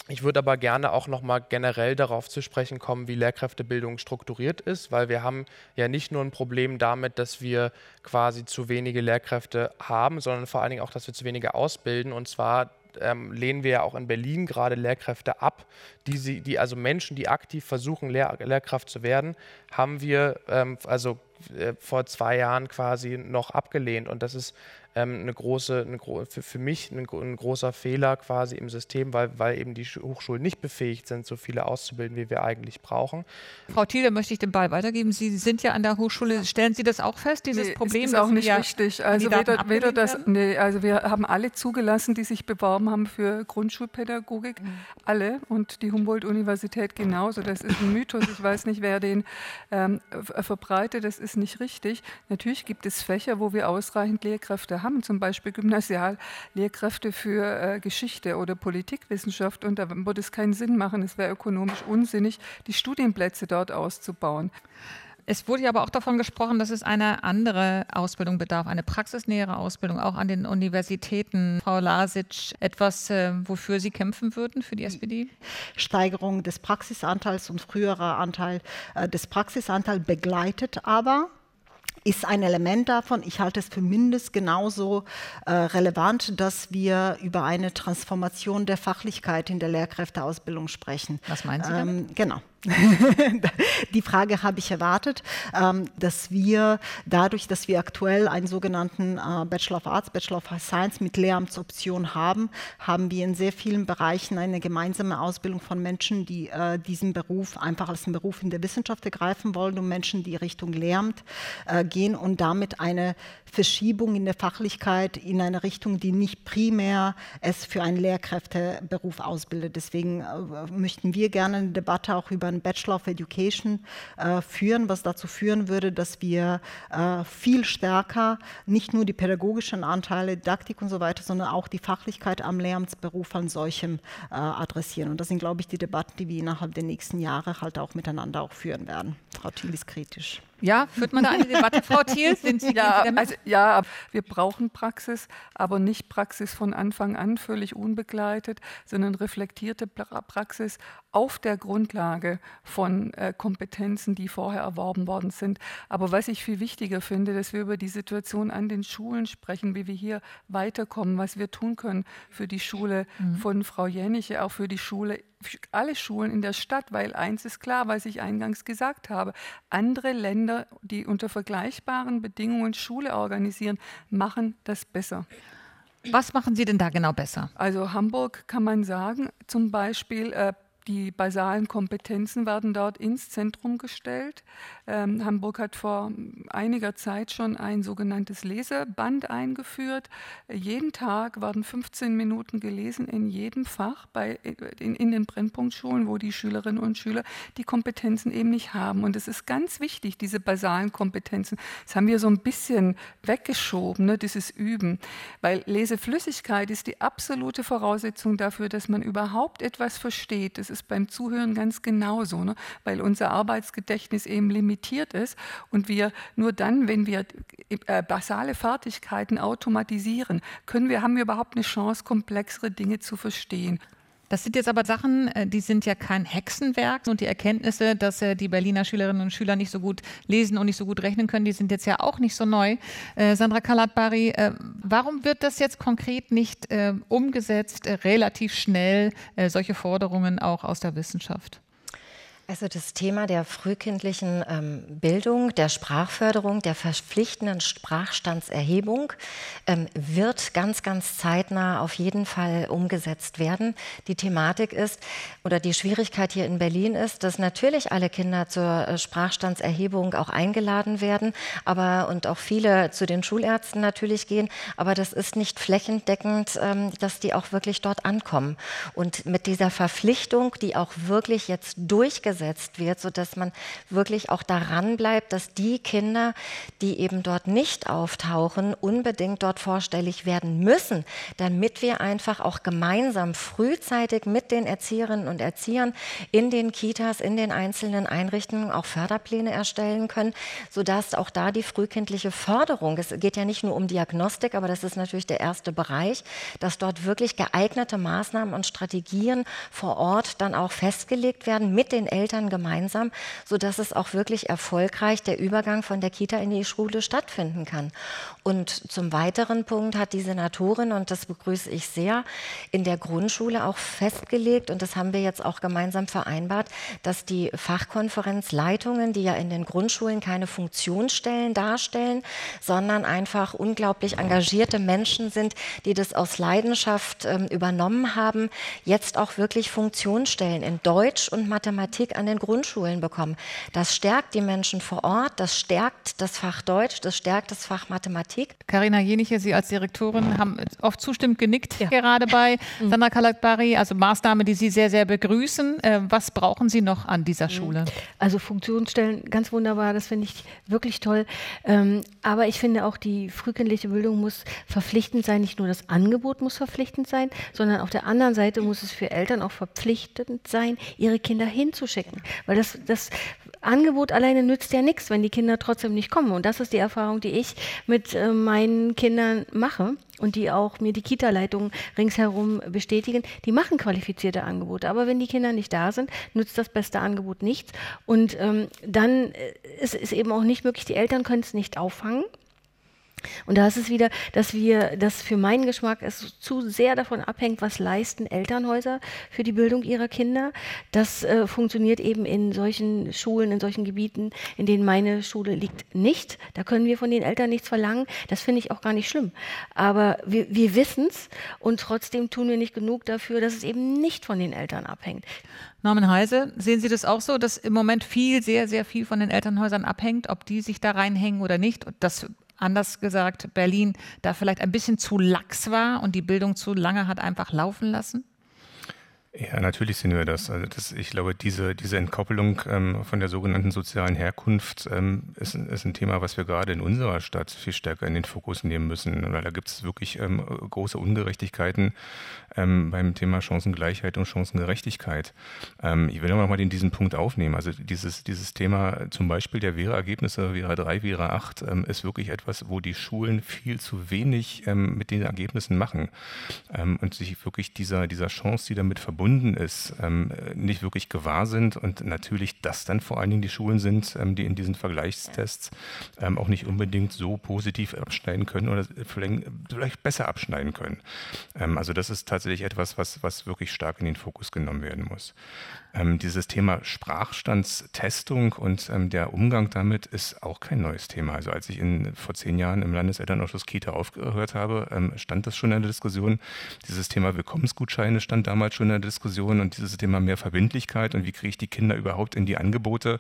Ich würde aber gerne auch noch mal generell darauf zu sprechen kommen, wie Lehrkräftebildung strukturiert ist, weil wir haben ja nicht nur ein Problem damit, dass wir quasi zu wenige Lehrkräfte haben, sondern vor allen Dingen auch, dass wir zu wenige ausbilden. Und zwar ähm, lehnen wir ja auch in Berlin gerade Lehrkräfte ab, die, sie, die also Menschen, die aktiv versuchen, Lehr Lehrkraft zu werden, haben wir ähm, also äh, vor zwei Jahren quasi noch abgelehnt. Und das ist ähm, eine große, eine, für, für mich ein, ein, großer Fehler quasi im System, weil, weil eben die Hochschulen nicht befähigt sind, so viele auszubilden, wie wir eigentlich brauchen. Frau Thiele, möchte ich den Ball weitergeben. Sie sind ja an der Hochschule. Stellen Sie das auch fest, dieses nee, Problem? Ist auch nicht richtig. Also weder, weder das, nee, also wir haben alle zugelassen, die sich beworben haben für Grundschulpädagogik, mhm. alle und die Humboldt-Universität genauso. Das ist ein Mythos. Ich weiß nicht, wer den ähm, verbreitet. Das ist nicht richtig. Natürlich gibt es Fächer, wo wir ausreichend Lehrkräfte haben, zum Beispiel Gymnasiallehrkräfte für äh, Geschichte oder Politikwissenschaft. Und da würde es keinen Sinn machen, es wäre ökonomisch unsinnig, die Studienplätze dort auszubauen. Es wurde ja aber auch davon gesprochen, dass es eine andere Ausbildung bedarf, eine praxisnähere Ausbildung, auch an den Universitäten. Frau Lasic, etwas, äh, wofür Sie kämpfen würden für die SPD? Steigerung des Praxisanteils und früherer Anteil äh, des Praxisanteils begleitet aber ist ein Element davon. Ich halte es für mindestens genauso äh, relevant, dass wir über eine Transformation der Fachlichkeit in der Lehrkräfteausbildung sprechen. Was meinen Sie damit? Ähm, genau. die Frage habe ich erwartet, ähm, dass wir dadurch, dass wir aktuell einen sogenannten äh, Bachelor of Arts, Bachelor of Science mit Lehramtsoption haben, haben wir in sehr vielen Bereichen eine gemeinsame Ausbildung von Menschen, die äh, diesen Beruf einfach als einen Beruf in der Wissenschaft ergreifen wollen und Menschen, die Richtung Lehramt äh, gehen und damit eine Verschiebung in der Fachlichkeit in eine Richtung, die nicht primär es für einen Lehrkräfteberuf ausbildet. Deswegen möchten wir gerne eine Debatte auch über einen Bachelor of Education äh, führen, was dazu führen würde, dass wir äh, viel stärker nicht nur die pädagogischen Anteile, Didaktik und so weiter, sondern auch die Fachlichkeit am Lehramtsberuf an solchem äh, adressieren. Und das sind, glaube ich, die Debatten, die wir innerhalb der nächsten Jahre halt auch miteinander auch führen werden. Frau Thiel ist kritisch. Ja, führt man da eine Debatte? Frau Thiel, sind Sie ja, also, ja, wir brauchen Praxis, aber nicht Praxis von Anfang an völlig unbegleitet, sondern reflektierte Praxis auf der Grundlage von äh, Kompetenzen, die vorher erworben worden sind. Aber was ich viel wichtiger finde, dass wir über die Situation an den Schulen sprechen, wie wir hier weiterkommen, was wir tun können für die Schule mhm. von Frau Jeniche, auch für die Schule alle Schulen in der Stadt, weil eins ist klar, was ich eingangs gesagt habe. Andere Länder, die unter vergleichbaren Bedingungen Schule organisieren, machen das besser. Was machen Sie denn da genau besser? Also Hamburg kann man sagen, zum Beispiel äh, die basalen Kompetenzen werden dort ins Zentrum gestellt. Ähm, Hamburg hat vor einiger Zeit schon ein sogenanntes Leseband eingeführt. Jeden Tag werden 15 Minuten gelesen in jedem Fach bei, in, in den Brennpunktschulen, wo die Schülerinnen und Schüler die Kompetenzen eben nicht haben. Und es ist ganz wichtig, diese basalen Kompetenzen. Das haben wir so ein bisschen weggeschoben, ne, dieses Üben. Weil Leseflüssigkeit ist die absolute Voraussetzung dafür, dass man überhaupt etwas versteht. Das ist beim Zuhören ganz genauso, ne? weil unser Arbeitsgedächtnis eben limitiert ist und wir nur dann, wenn wir äh, basale Fertigkeiten automatisieren, können wir, haben wir überhaupt eine Chance, komplexere Dinge zu verstehen. Das sind jetzt aber Sachen, äh, die sind ja kein Hexenwerk und die Erkenntnisse, dass äh, die Berliner Schülerinnen und Schüler nicht so gut lesen und nicht so gut rechnen können, die sind jetzt ja auch nicht so neu. Äh, Sandra Kalatbari, warum wird das jetzt konkret nicht umgesetzt, relativ schnell, solche Forderungen auch aus der Wissenschaft? Also das Thema der frühkindlichen ähm, Bildung, der Sprachförderung, der verpflichtenden Sprachstandserhebung ähm, wird ganz, ganz zeitnah auf jeden Fall umgesetzt werden. Die Thematik ist oder die Schwierigkeit hier in Berlin ist, dass natürlich alle Kinder zur äh, Sprachstandserhebung auch eingeladen werden, aber und auch viele zu den Schulärzten natürlich gehen, aber das ist nicht flächendeckend, ähm, dass die auch wirklich dort ankommen. Und mit dieser Verpflichtung, die auch wirklich jetzt durchgesetzt umgesetzt wird, sodass man wirklich auch daran bleibt, dass die Kinder, die eben dort nicht auftauchen, unbedingt dort vorstellig werden müssen, damit wir einfach auch gemeinsam frühzeitig mit den Erzieherinnen und Erziehern in den Kitas, in den einzelnen Einrichtungen auch Förderpläne erstellen können, sodass auch da die frühkindliche Förderung, es geht ja nicht nur um Diagnostik, aber das ist natürlich der erste Bereich, dass dort wirklich geeignete Maßnahmen und Strategien vor Ort dann auch festgelegt werden mit den Eltern Eltern gemeinsam, sodass es auch wirklich erfolgreich der Übergang von der Kita in die Schule stattfinden kann. Und zum weiteren Punkt hat die Senatorin, und das begrüße ich sehr, in der Grundschule auch festgelegt, und das haben wir jetzt auch gemeinsam vereinbart, dass die Fachkonferenzleitungen, die ja in den Grundschulen keine Funktionsstellen darstellen, sondern einfach unglaublich engagierte Menschen sind, die das aus Leidenschaft äh, übernommen haben, jetzt auch wirklich Funktionsstellen in Deutsch und Mathematik an den Grundschulen bekommen. Das stärkt die Menschen vor Ort, das stärkt das Fach Deutsch, das stärkt das Fach Mathematik. Carina Jeniche, Sie als Direktorin haben oft zustimmend genickt, ja. gerade bei mhm. Sandra Kalakbari, also Maßnahme, die Sie sehr, sehr begrüßen. Äh, was brauchen Sie noch an dieser mhm. Schule? Also Funktionsstellen, ganz wunderbar, das finde ich wirklich toll. Ähm, aber ich finde auch, die frühkindliche Bildung muss verpflichtend sein. Nicht nur das Angebot muss verpflichtend sein, sondern auf der anderen Seite muss es für Eltern auch verpflichtend sein, ihre Kinder hinzuschicken schicken. Weil das, das Angebot alleine nützt ja nichts, wenn die Kinder trotzdem nicht kommen. Und das ist die Erfahrung, die ich mit äh, meinen Kindern mache und die auch mir die Kita-Leitungen ringsherum bestätigen. Die machen qualifizierte Angebote. Aber wenn die Kinder nicht da sind, nützt das beste Angebot nichts. Und ähm, dann äh, ist es eben auch nicht möglich, die Eltern können es nicht auffangen. Und da ist es wieder, dass wir, dass für meinen Geschmack es zu sehr davon abhängt, was leisten Elternhäuser für die Bildung ihrer Kinder. Das äh, funktioniert eben in solchen Schulen, in solchen Gebieten, in denen meine Schule liegt, nicht. Da können wir von den Eltern nichts verlangen. Das finde ich auch gar nicht schlimm. Aber wir, wir wissen es und trotzdem tun wir nicht genug dafür, dass es eben nicht von den Eltern abhängt. Norman Heise, sehen Sie das auch so, dass im Moment viel, sehr, sehr viel von den Elternhäusern abhängt, ob die sich da reinhängen oder nicht? Das anders gesagt, Berlin da vielleicht ein bisschen zu lax war und die Bildung zu lange hat einfach laufen lassen? Ja, natürlich sehen wir das. Also das ich glaube, diese, diese Entkoppelung ähm, von der sogenannten sozialen Herkunft ähm, ist, ist, ein Thema, was wir gerade in unserer Stadt viel stärker in den Fokus nehmen müssen. Weil da gibt es wirklich ähm, große Ungerechtigkeiten ähm, beim Thema Chancengleichheit und Chancengerechtigkeit. Ähm, ich will nochmal diesen Punkt aufnehmen. Also dieses, dieses Thema zum Beispiel der Vera-Ergebnisse, Vera 3, Vera 8, ähm, ist wirklich etwas, wo die Schulen viel zu wenig mit den Ergebnissen machen und sich wirklich dieser, dieser Chance, die damit verbunden verbunden ist, ähm, nicht wirklich gewahr sind und natürlich das dann vor allen Dingen die Schulen sind, ähm, die in diesen Vergleichstests ähm, auch nicht unbedingt so positiv abschneiden können oder vielleicht besser abschneiden können. Also das ist tatsächlich etwas, was, was wirklich stark in den Fokus genommen werden muss. Ähm, dieses Thema Sprachstandstestung und ähm, der Umgang damit ist auch kein neues Thema. Also als ich in, vor zehn Jahren im Landeselternausschuss Kita aufgehört habe, ähm, stand das schon in der Diskussion. Dieses Thema Willkommensgutscheine stand damals schon in der Diskussion und dieses Thema mehr Verbindlichkeit und wie kriege ich die Kinder überhaupt in die Angebote,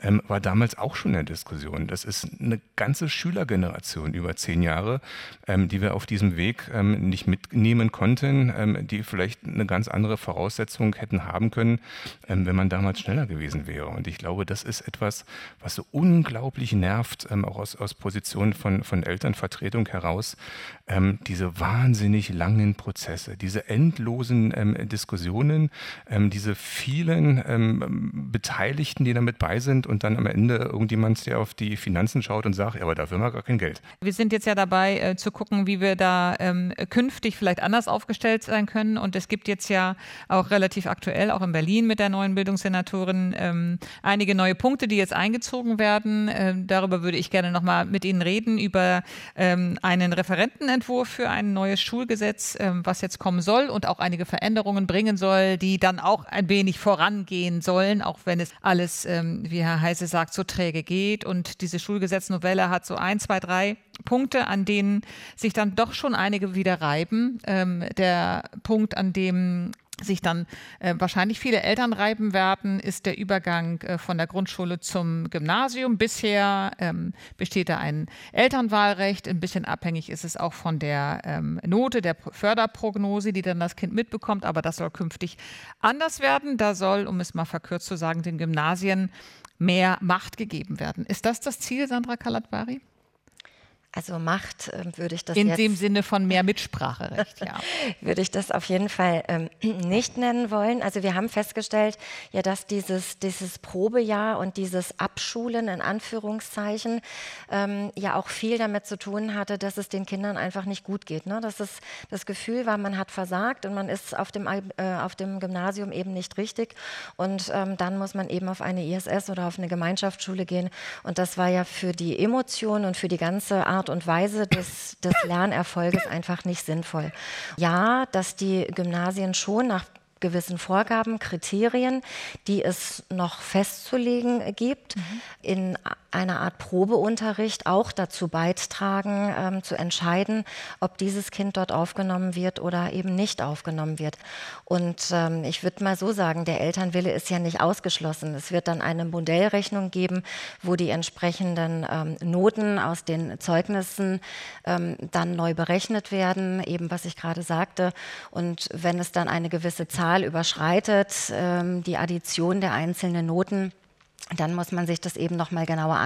ähm, war damals auch schon in der Diskussion. Das ist eine ganze Schülergeneration über zehn Jahre, ähm, die wir auf diesem Weg ähm, nicht mitnehmen konnten, die vielleicht eine ganz andere Voraussetzung hätten haben können, wenn man damals schneller gewesen wäre. Und ich glaube, das ist etwas, was so unglaublich nervt, ähm, auch aus, aus Positionen von, von Elternvertretung heraus, ähm, diese wahnsinnig langen Prozesse, diese endlosen ähm, Diskussionen, ähm, diese vielen ähm, Beteiligten, die damit bei sind und dann am Ende irgendjemand, der auf die Finanzen schaut und sagt, ja, aber dafür haben wir gar kein Geld. Wir sind jetzt ja dabei äh, zu gucken, wie wir da ähm, künftig vielleicht anders aufgestellt sein können. Und es gibt jetzt ja auch relativ aktuell, auch in Berlin mit der neuen Bildungssenatorin, ähm, einige neue Punkte, die jetzt eingezogen werden. darüber würde ich gerne nochmal mit Ihnen reden, über einen Referenten Entwurf für ein neues Schulgesetz, ähm, was jetzt kommen soll und auch einige Veränderungen bringen soll, die dann auch ein wenig vorangehen sollen, auch wenn es alles, ähm, wie Herr Heise sagt, so träge geht. Und diese Schulgesetznovelle hat so ein, zwei, drei Punkte, an denen sich dann doch schon einige wieder reiben. Ähm, der Punkt, an dem sich dann äh, wahrscheinlich viele Eltern reiben werden, ist der Übergang äh, von der Grundschule zum Gymnasium. Bisher ähm, besteht da ein Elternwahlrecht. Ein bisschen abhängig ist es auch von der ähm, Note der Förderprognose, die dann das Kind mitbekommt. Aber das soll künftig anders werden. Da soll, um es mal verkürzt zu sagen, den Gymnasien mehr Macht gegeben werden. Ist das das Ziel, Sandra Kalatvari? Also Macht äh, würde ich das in jetzt, dem Sinne von mehr Mitspracherecht, ja. würde ich das auf jeden Fall ähm, nicht nennen wollen. Also wir haben festgestellt, ja, dass dieses dieses Probejahr und dieses Abschulen in Anführungszeichen ähm, ja auch viel damit zu tun hatte, dass es den Kindern einfach nicht gut geht. Ne? Dass es das Gefühl war, man hat versagt und man ist auf dem äh, auf dem Gymnasium eben nicht richtig und ähm, dann muss man eben auf eine ISS oder auf eine Gemeinschaftsschule gehen und das war ja für die Emotionen und für die ganze Art Art und Weise des, des Lernerfolges einfach nicht sinnvoll. Ja, dass die Gymnasien schon nach gewissen Vorgaben, Kriterien, die es noch festzulegen gibt, mhm. in einer Art Probeunterricht auch dazu beitragen, ähm, zu entscheiden, ob dieses Kind dort aufgenommen wird oder eben nicht aufgenommen wird. Und ähm, ich würde mal so sagen, der Elternwille ist ja nicht ausgeschlossen. Es wird dann eine Modellrechnung geben, wo die entsprechenden ähm, Noten aus den Zeugnissen ähm, dann neu berechnet werden, eben was ich gerade sagte. Und wenn es dann eine gewisse Zahl überschreitet, ähm, die Addition der einzelnen Noten, dann muss man sich das eben noch mal genauer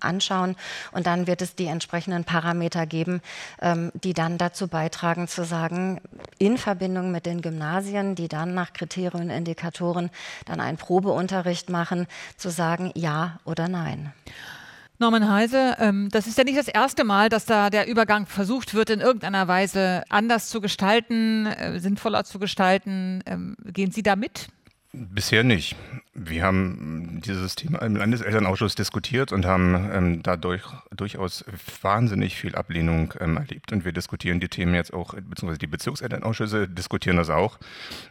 anschauen und dann wird es die entsprechenden Parameter geben, ähm, die dann dazu beitragen zu sagen, in Verbindung mit den Gymnasien, die dann nach Kriterien und Indikatoren dann einen Probeunterricht machen, zu sagen ja oder nein. Norman Heise, ähm, das ist ja nicht das erste Mal, dass da der Übergang versucht wird, in irgendeiner Weise anders zu gestalten, äh, sinnvoller zu gestalten. Ähm, gehen Sie da mit? Bisher nicht. Wir haben dieses Thema im Landeselternausschuss diskutiert und haben ähm, dadurch durchaus wahnsinnig viel Ablehnung ähm, erlebt. Und wir diskutieren die Themen jetzt auch, beziehungsweise die Bezirkselternausschüsse diskutieren das auch.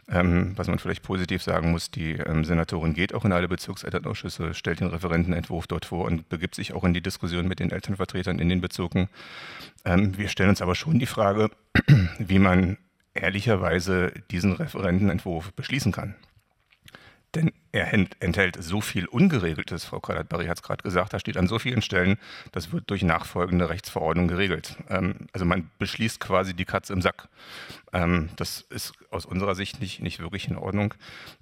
Ähm, was man vielleicht positiv sagen muss, die ähm, Senatorin geht auch in alle Bezirkselternausschüsse, stellt den Referentenentwurf dort vor und begibt sich auch in die Diskussion mit den Elternvertretern in den Bezirken. Ähm, wir stellen uns aber schon die Frage, wie man ehrlicherweise diesen Referentenentwurf beschließen kann. Denn er enthält so viel Ungeregeltes, Frau Kalatbari hat es gerade gesagt, da steht an so vielen Stellen, das wird durch nachfolgende Rechtsverordnung geregelt. Ähm, also man beschließt quasi die Katze im Sack. Ähm, das ist aus unserer Sicht nicht, nicht wirklich in Ordnung.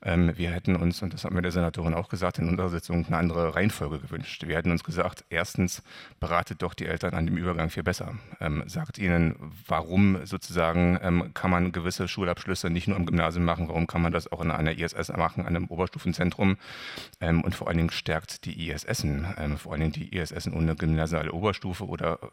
Ähm, wir hätten uns, und das haben wir der Senatorin auch gesagt, in unserer Sitzung eine andere Reihenfolge gewünscht. Wir hätten uns gesagt, erstens beratet doch die Eltern an dem Übergang viel besser. Ähm, sagt ihnen, warum sozusagen ähm, kann man gewisse Schulabschlüsse nicht nur im Gymnasium machen, warum kann man das auch in einer ISS machen, an einem Oberstufenzentrum ähm, und vor allen Dingen stärkt die ISSen, ähm, vor allen Dingen die ISSen ohne gymnasiale Oberstufe oder äh,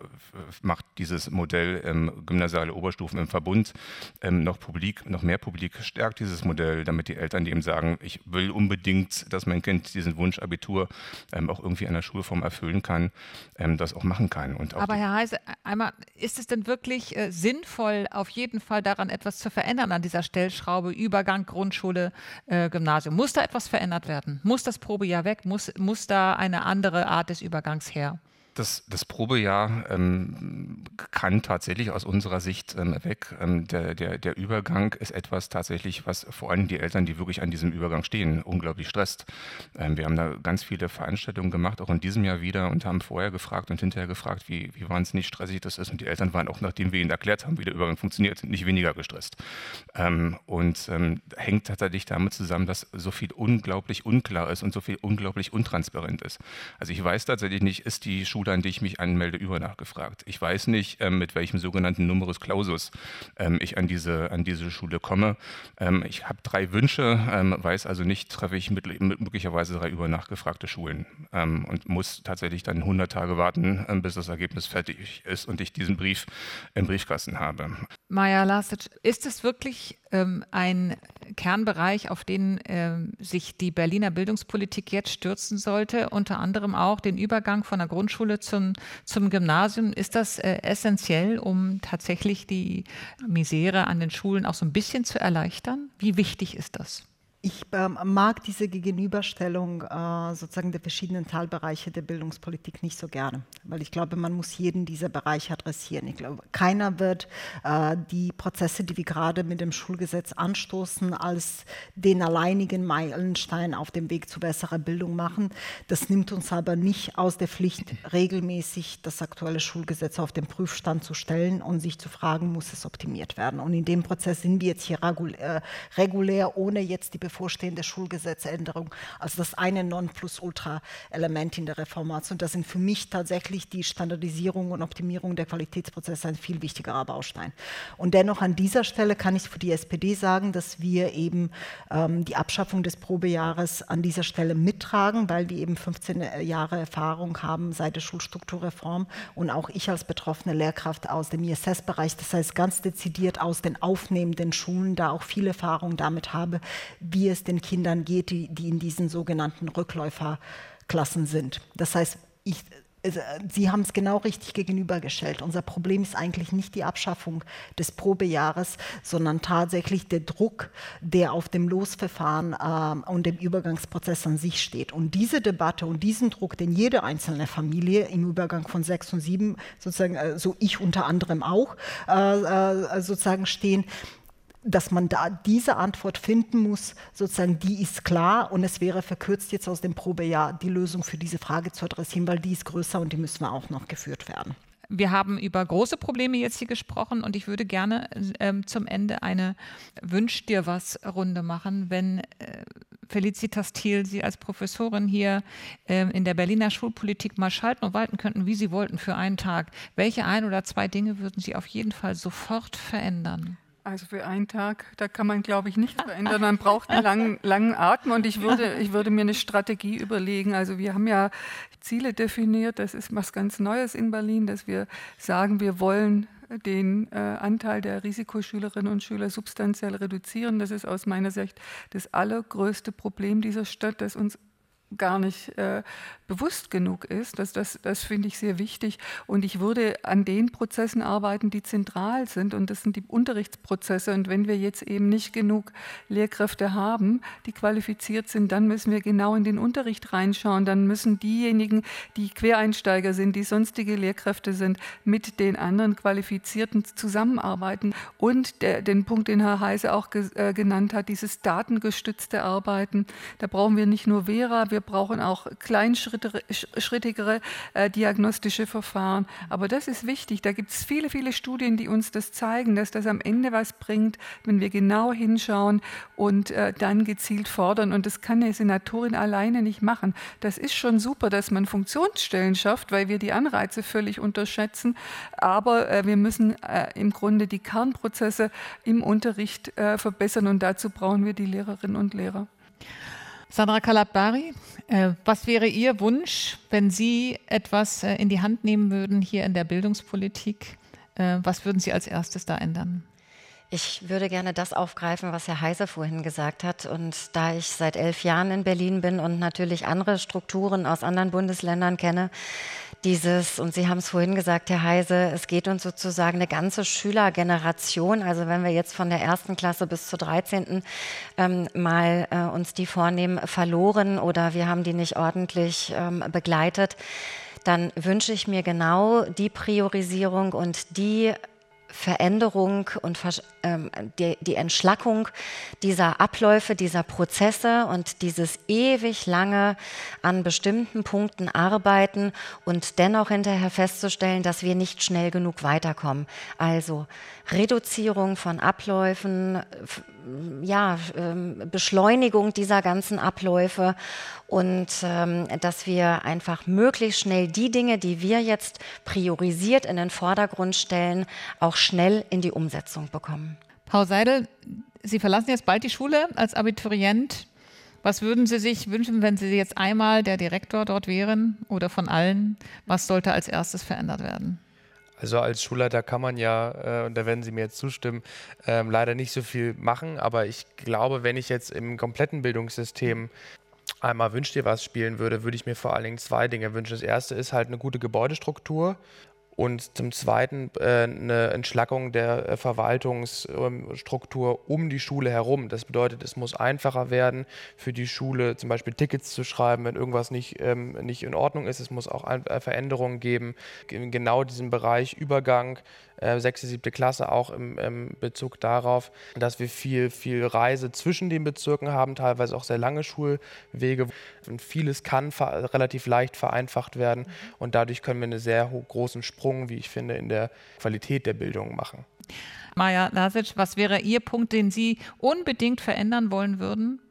macht dieses Modell gymnasiale Oberstufen im Verbund ähm, noch publik, noch mehr Publik stärkt dieses Modell, damit die Eltern, die eben sagen, ich will unbedingt, dass mein Kind diesen Wunsch Abitur ähm, auch irgendwie an der Schulform erfüllen kann, ähm, das auch machen kann. Auch Aber Herr Heise, einmal, ist es denn wirklich äh, sinnvoll, auf jeden Fall daran etwas zu verändern an dieser Stellschraube, Übergang, Grundschule, äh, Gymnasium? Muss da etwas verändert werden? Muss das Probejahr weg? Muss, muss da eine andere Art des Übergangs her? Das, das Probejahr ähm, kann tatsächlich aus unserer Sicht ähm, weg. Ähm, der, der, der Übergang ist etwas tatsächlich, was vor allem die Eltern, die wirklich an diesem Übergang stehen, unglaublich stresst. Ähm, wir haben da ganz viele Veranstaltungen gemacht, auch in diesem Jahr wieder, und haben vorher gefragt und hinterher gefragt, wie, wie wahnsinnig stressig das ist. Und die Eltern waren auch, nachdem wir ihnen erklärt haben, wie der Übergang funktioniert, nicht weniger gestresst. Ähm, und ähm, hängt tatsächlich damit zusammen, dass so viel unglaublich unklar ist und so viel unglaublich untransparent ist. Also ich weiß tatsächlich nicht, ist die Schule Schule, an die ich mich anmelde, über nachgefragt. Ich weiß nicht, ähm, mit welchem sogenannten Numerus Clausus ähm, ich an diese, an diese Schule komme. Ähm, ich habe drei Wünsche, ähm, weiß also nicht, treffe ich mit, mit möglicherweise drei über nachgefragte Schulen ähm, und muss tatsächlich dann 100 Tage warten, bis das Ergebnis fertig ist und ich diesen Brief im Briefkasten habe. Maja Lasic, ist es wirklich ein Kernbereich, auf den ähm, sich die Berliner Bildungspolitik jetzt stürzen sollte, unter anderem auch den Übergang von der Grundschule zum, zum Gymnasium. Ist das äh, essentiell, um tatsächlich die Misere an den Schulen auch so ein bisschen zu erleichtern? Wie wichtig ist das? Ich ähm, mag diese Gegenüberstellung äh, sozusagen der verschiedenen Teilbereiche der Bildungspolitik nicht so gerne, weil ich glaube, man muss jeden dieser Bereiche adressieren. Ich glaube, keiner wird äh, die Prozesse, die wir gerade mit dem Schulgesetz anstoßen, als den alleinigen Meilenstein auf dem Weg zu besserer Bildung machen. Das nimmt uns aber nicht aus der Pflicht, regelmäßig das aktuelle Schulgesetz auf den Prüfstand zu stellen und sich zu fragen, muss es optimiert werden. Und in dem Prozess sind wir jetzt hier regulär, regulär ohne jetzt die bevorstehende Schulgesetzänderung als das eine Nonplusultra-Element in der Reformation. Das sind für mich tatsächlich die Standardisierung und Optimierung der Qualitätsprozesse ein viel wichtigerer Baustein. Und dennoch an dieser Stelle kann ich für die SPD sagen, dass wir eben ähm, die Abschaffung des Probejahres an dieser Stelle mittragen, weil wir eben 15 Jahre Erfahrung haben seit der Schulstrukturreform und auch ich als betroffene Lehrkraft aus dem ISS-Bereich, das heißt ganz dezidiert aus den aufnehmenden Schulen, da auch viel Erfahrung damit habe, wie wie es den Kindern geht, die, die in diesen sogenannten Rückläuferklassen sind. Das heißt, ich, Sie haben es genau richtig gegenübergestellt. Unser Problem ist eigentlich nicht die Abschaffung des Probejahres, sondern tatsächlich der Druck, der auf dem Losverfahren äh, und dem Übergangsprozess an sich steht. Und diese Debatte und diesen Druck, den jede einzelne Familie im Übergang von sechs und sieben, sozusagen, äh, so ich unter anderem auch, äh, äh sozusagen stehen, dass man da diese Antwort finden muss, sozusagen, die ist klar und es wäre verkürzt jetzt aus dem Probejahr die Lösung für diese Frage zu adressieren, weil die ist größer und die müssen wir auch noch geführt werden. Wir haben über große Probleme jetzt hier gesprochen und ich würde gerne ähm, zum Ende eine Wünsch dir was Runde machen, wenn äh, Felicitas Thiel Sie als Professorin hier äh, in der Berliner Schulpolitik mal schalten und walten könnten, wie Sie wollten für einen Tag. Welche ein oder zwei Dinge würden Sie auf jeden Fall sofort verändern? Also für einen Tag, da kann man, glaube ich, nichts verändern. Man braucht einen langen, langen Atem und ich würde, ich würde mir eine Strategie überlegen. Also wir haben ja Ziele definiert, das ist was ganz Neues in Berlin, dass wir sagen, wir wollen den äh, Anteil der Risikoschülerinnen und Schüler substanziell reduzieren. Das ist aus meiner Sicht das allergrößte Problem dieser Stadt, das uns gar nicht äh, bewusst genug ist. Das, das, das finde ich sehr wichtig. Und ich würde an den Prozessen arbeiten, die zentral sind. Und das sind die Unterrichtsprozesse. Und wenn wir jetzt eben nicht genug Lehrkräfte haben, die qualifiziert sind, dann müssen wir genau in den Unterricht reinschauen. Dann müssen diejenigen, die Quereinsteiger sind, die sonstige Lehrkräfte sind, mit den anderen Qualifizierten zusammenarbeiten. Und der, den Punkt, den Herr Heise auch ge, äh, genannt hat, dieses datengestützte Arbeiten. Da brauchen wir nicht nur Vera, wir brauchen auch Kleinschritte schrittigere äh, diagnostische Verfahren. Aber das ist wichtig. Da gibt es viele, viele Studien, die uns das zeigen, dass das am Ende was bringt, wenn wir genau hinschauen und äh, dann gezielt fordern. Und das kann eine Senatorin alleine nicht machen. Das ist schon super, dass man Funktionsstellen schafft, weil wir die Anreize völlig unterschätzen. Aber äh, wir müssen äh, im Grunde die Kernprozesse im Unterricht äh, verbessern und dazu brauchen wir die Lehrerinnen und Lehrer. Sandra Kalabari, äh, was wäre Ihr Wunsch, wenn Sie etwas äh, in die Hand nehmen würden hier in der Bildungspolitik? Äh, was würden Sie als erstes da ändern? Ich würde gerne das aufgreifen, was Herr Heiser vorhin gesagt hat. Und da ich seit elf Jahren in Berlin bin und natürlich andere Strukturen aus anderen Bundesländern kenne, dieses, und Sie haben es vorhin gesagt, Herr Heise, es geht uns sozusagen eine ganze Schülergeneration, also wenn wir jetzt von der ersten Klasse bis zur 13. Ähm, mal äh, uns die vornehmen, verloren oder wir haben die nicht ordentlich ähm, begleitet, dann wünsche ich mir genau die Priorisierung und die Veränderung und ähm, die, die, Entschlackung dieser Abläufe, dieser Prozesse und dieses ewig lange an bestimmten Punkten arbeiten und dennoch hinterher festzustellen, dass wir nicht schnell genug weiterkommen. Also Reduzierung von Abläufen, ja, ähm, Beschleunigung dieser ganzen Abläufe und ähm, dass wir einfach möglichst schnell die Dinge, die wir jetzt priorisiert in den Vordergrund stellen, auch schnell in die Umsetzung bekommen. Frau Seidel, Sie verlassen jetzt bald die Schule als Abiturient. Was würden Sie sich wünschen, wenn Sie jetzt einmal der Direktor dort wären oder von allen? Was sollte als erstes verändert werden? Also als Schulleiter kann man ja, äh, und da werden Sie mir jetzt zustimmen, ähm, leider nicht so viel machen. Aber ich glaube, wenn ich jetzt im kompletten Bildungssystem einmal Wünsch dir was spielen würde, würde ich mir vor allen Dingen zwei Dinge wünschen. Das erste ist halt eine gute Gebäudestruktur und zum Zweiten äh, eine Entschlackung der äh, Verwaltungsstruktur um die Schule herum. Das bedeutet, es muss einfacher werden für die Schule, zum Beispiel Tickets zu schreiben, wenn irgendwas nicht, ähm, nicht in Ordnung ist. Es muss auch äh, Veränderungen geben in genau diesem Bereich Übergang sechste, siebte Klasse auch im, im, Bezug darauf, dass wir viel, viel Reise zwischen den Bezirken haben, teilweise auch sehr lange Schulwege. Und vieles kann relativ leicht vereinfacht werden und dadurch können wir einen sehr großen Sprung, wie ich finde, in der Qualität der Bildung machen. Maja Lasic, was wäre Ihr Punkt, den Sie unbedingt verändern wollen würden?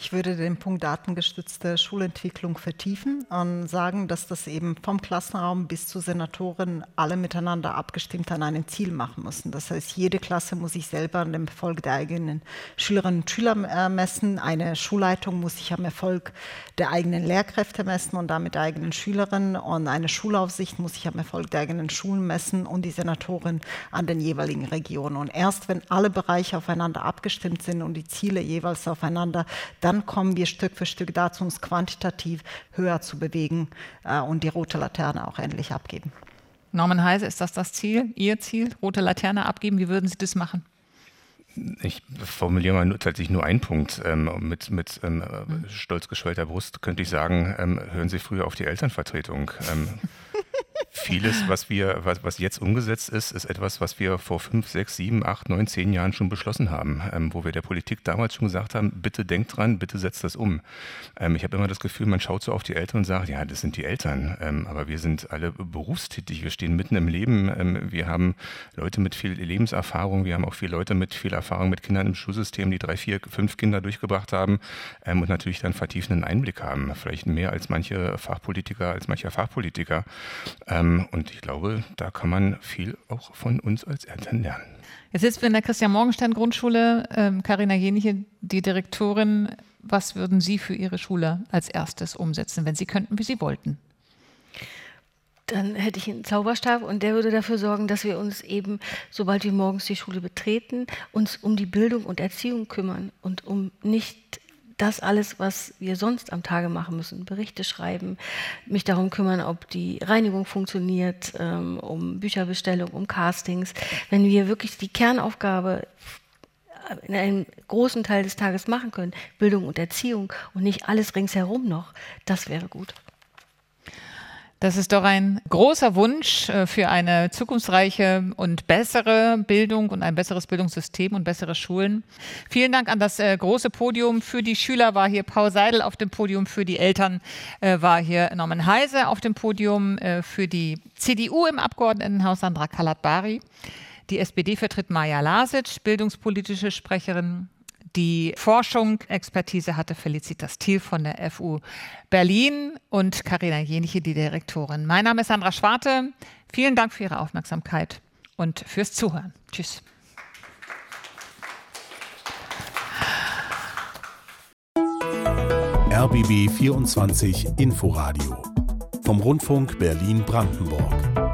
Ich würde den Punkt datengestützte Schulentwicklung vertiefen und sagen, dass das eben vom Klassenraum bis zu Senatoren alle miteinander abgestimmt an einem Ziel machen müssen. Das heißt, jede Klasse muss sich selber an dem Erfolg der eigenen Schülerinnen und Schüler äh, messen. Eine Schulleitung muss sich am Erfolg der eigenen Lehrkräfte messen und damit der eigenen Schülerinnen. Und eine Schulaufsicht muss sich am Erfolg der eigenen Schulen messen und die Senatoren an den jeweiligen Regionen. Und erst wenn alle Bereiche aufeinander abgestimmt sind und die Ziele jeweils aufeinander, dann kommen wir Stück für Stück dazu, uns quantitativ höher zu bewegen äh, und die rote Laterne auch endlich abgeben. Norman Heise, ist das das Ziel, Ihr Ziel, rote Laterne abgeben? Wie würden Sie das machen? Ich formuliere mal nur, tatsächlich nur einen Punkt. Ähm, mit mit ähm, stolz geschwellter Brust könnte ich sagen, ähm, hören Sie früher auf die Elternvertretung. Vieles, was wir, was, was jetzt umgesetzt ist, ist etwas, was wir vor fünf, sechs, sieben, acht, neun, zehn Jahren schon beschlossen haben, ähm, wo wir der Politik damals schon gesagt haben, bitte denkt dran, bitte setzt das um. Ähm, ich habe immer das Gefühl, man schaut so auf die Eltern und sagt, ja, das sind die Eltern, ähm, aber wir sind alle berufstätig, wir stehen mitten im Leben, ähm, wir haben Leute mit viel Lebenserfahrung, wir haben auch viele Leute mit viel Erfahrung mit Kindern im Schulsystem, die drei, vier, fünf Kinder durchgebracht haben ähm, und natürlich dann vertiefenden Einblick haben, vielleicht mehr als manche Fachpolitiker, als mancher Fachpolitiker. Ähm, und ich glaube, da kann man viel auch von uns als Eltern lernen. Jetzt sitzen wir in der Christian-Morgenstern-Grundschule. Karina ähm, Jeniche, die Direktorin. Was würden Sie für Ihre Schule als erstes umsetzen, wenn Sie könnten, wie Sie wollten? Dann hätte ich einen Zauberstab und der würde dafür sorgen, dass wir uns eben, sobald wir morgens die Schule betreten, uns um die Bildung und Erziehung kümmern und um nicht das alles, was wir sonst am Tage machen müssen, Berichte schreiben, mich darum kümmern, ob die Reinigung funktioniert, ähm, um Bücherbestellung, um Castings, wenn wir wirklich die Kernaufgabe in einem großen Teil des Tages machen können, Bildung und Erziehung und nicht alles ringsherum noch, das wäre gut. Das ist doch ein großer Wunsch äh, für eine zukunftsreiche und bessere Bildung und ein besseres Bildungssystem und bessere Schulen. Vielen Dank an das äh, große Podium. Für die Schüler war hier Paul Seidel auf dem Podium, für die Eltern äh, war hier Norman Heise auf dem Podium, für die CDU im Abgeordnetenhaus Sandra Kalat-Bari. Die SPD vertritt Maja Lasic, bildungspolitische Sprecherin. Die Forschung, Expertise hatte Felicitas Thiel von der FU Berlin und Karina Jeniche, die Direktorin. Mein Name ist Sandra Schwarte. Vielen Dank für Ihre Aufmerksamkeit und fürs Zuhören. Tschüss. RBB 24 Inforadio vom Rundfunk Berlin-Brandenburg.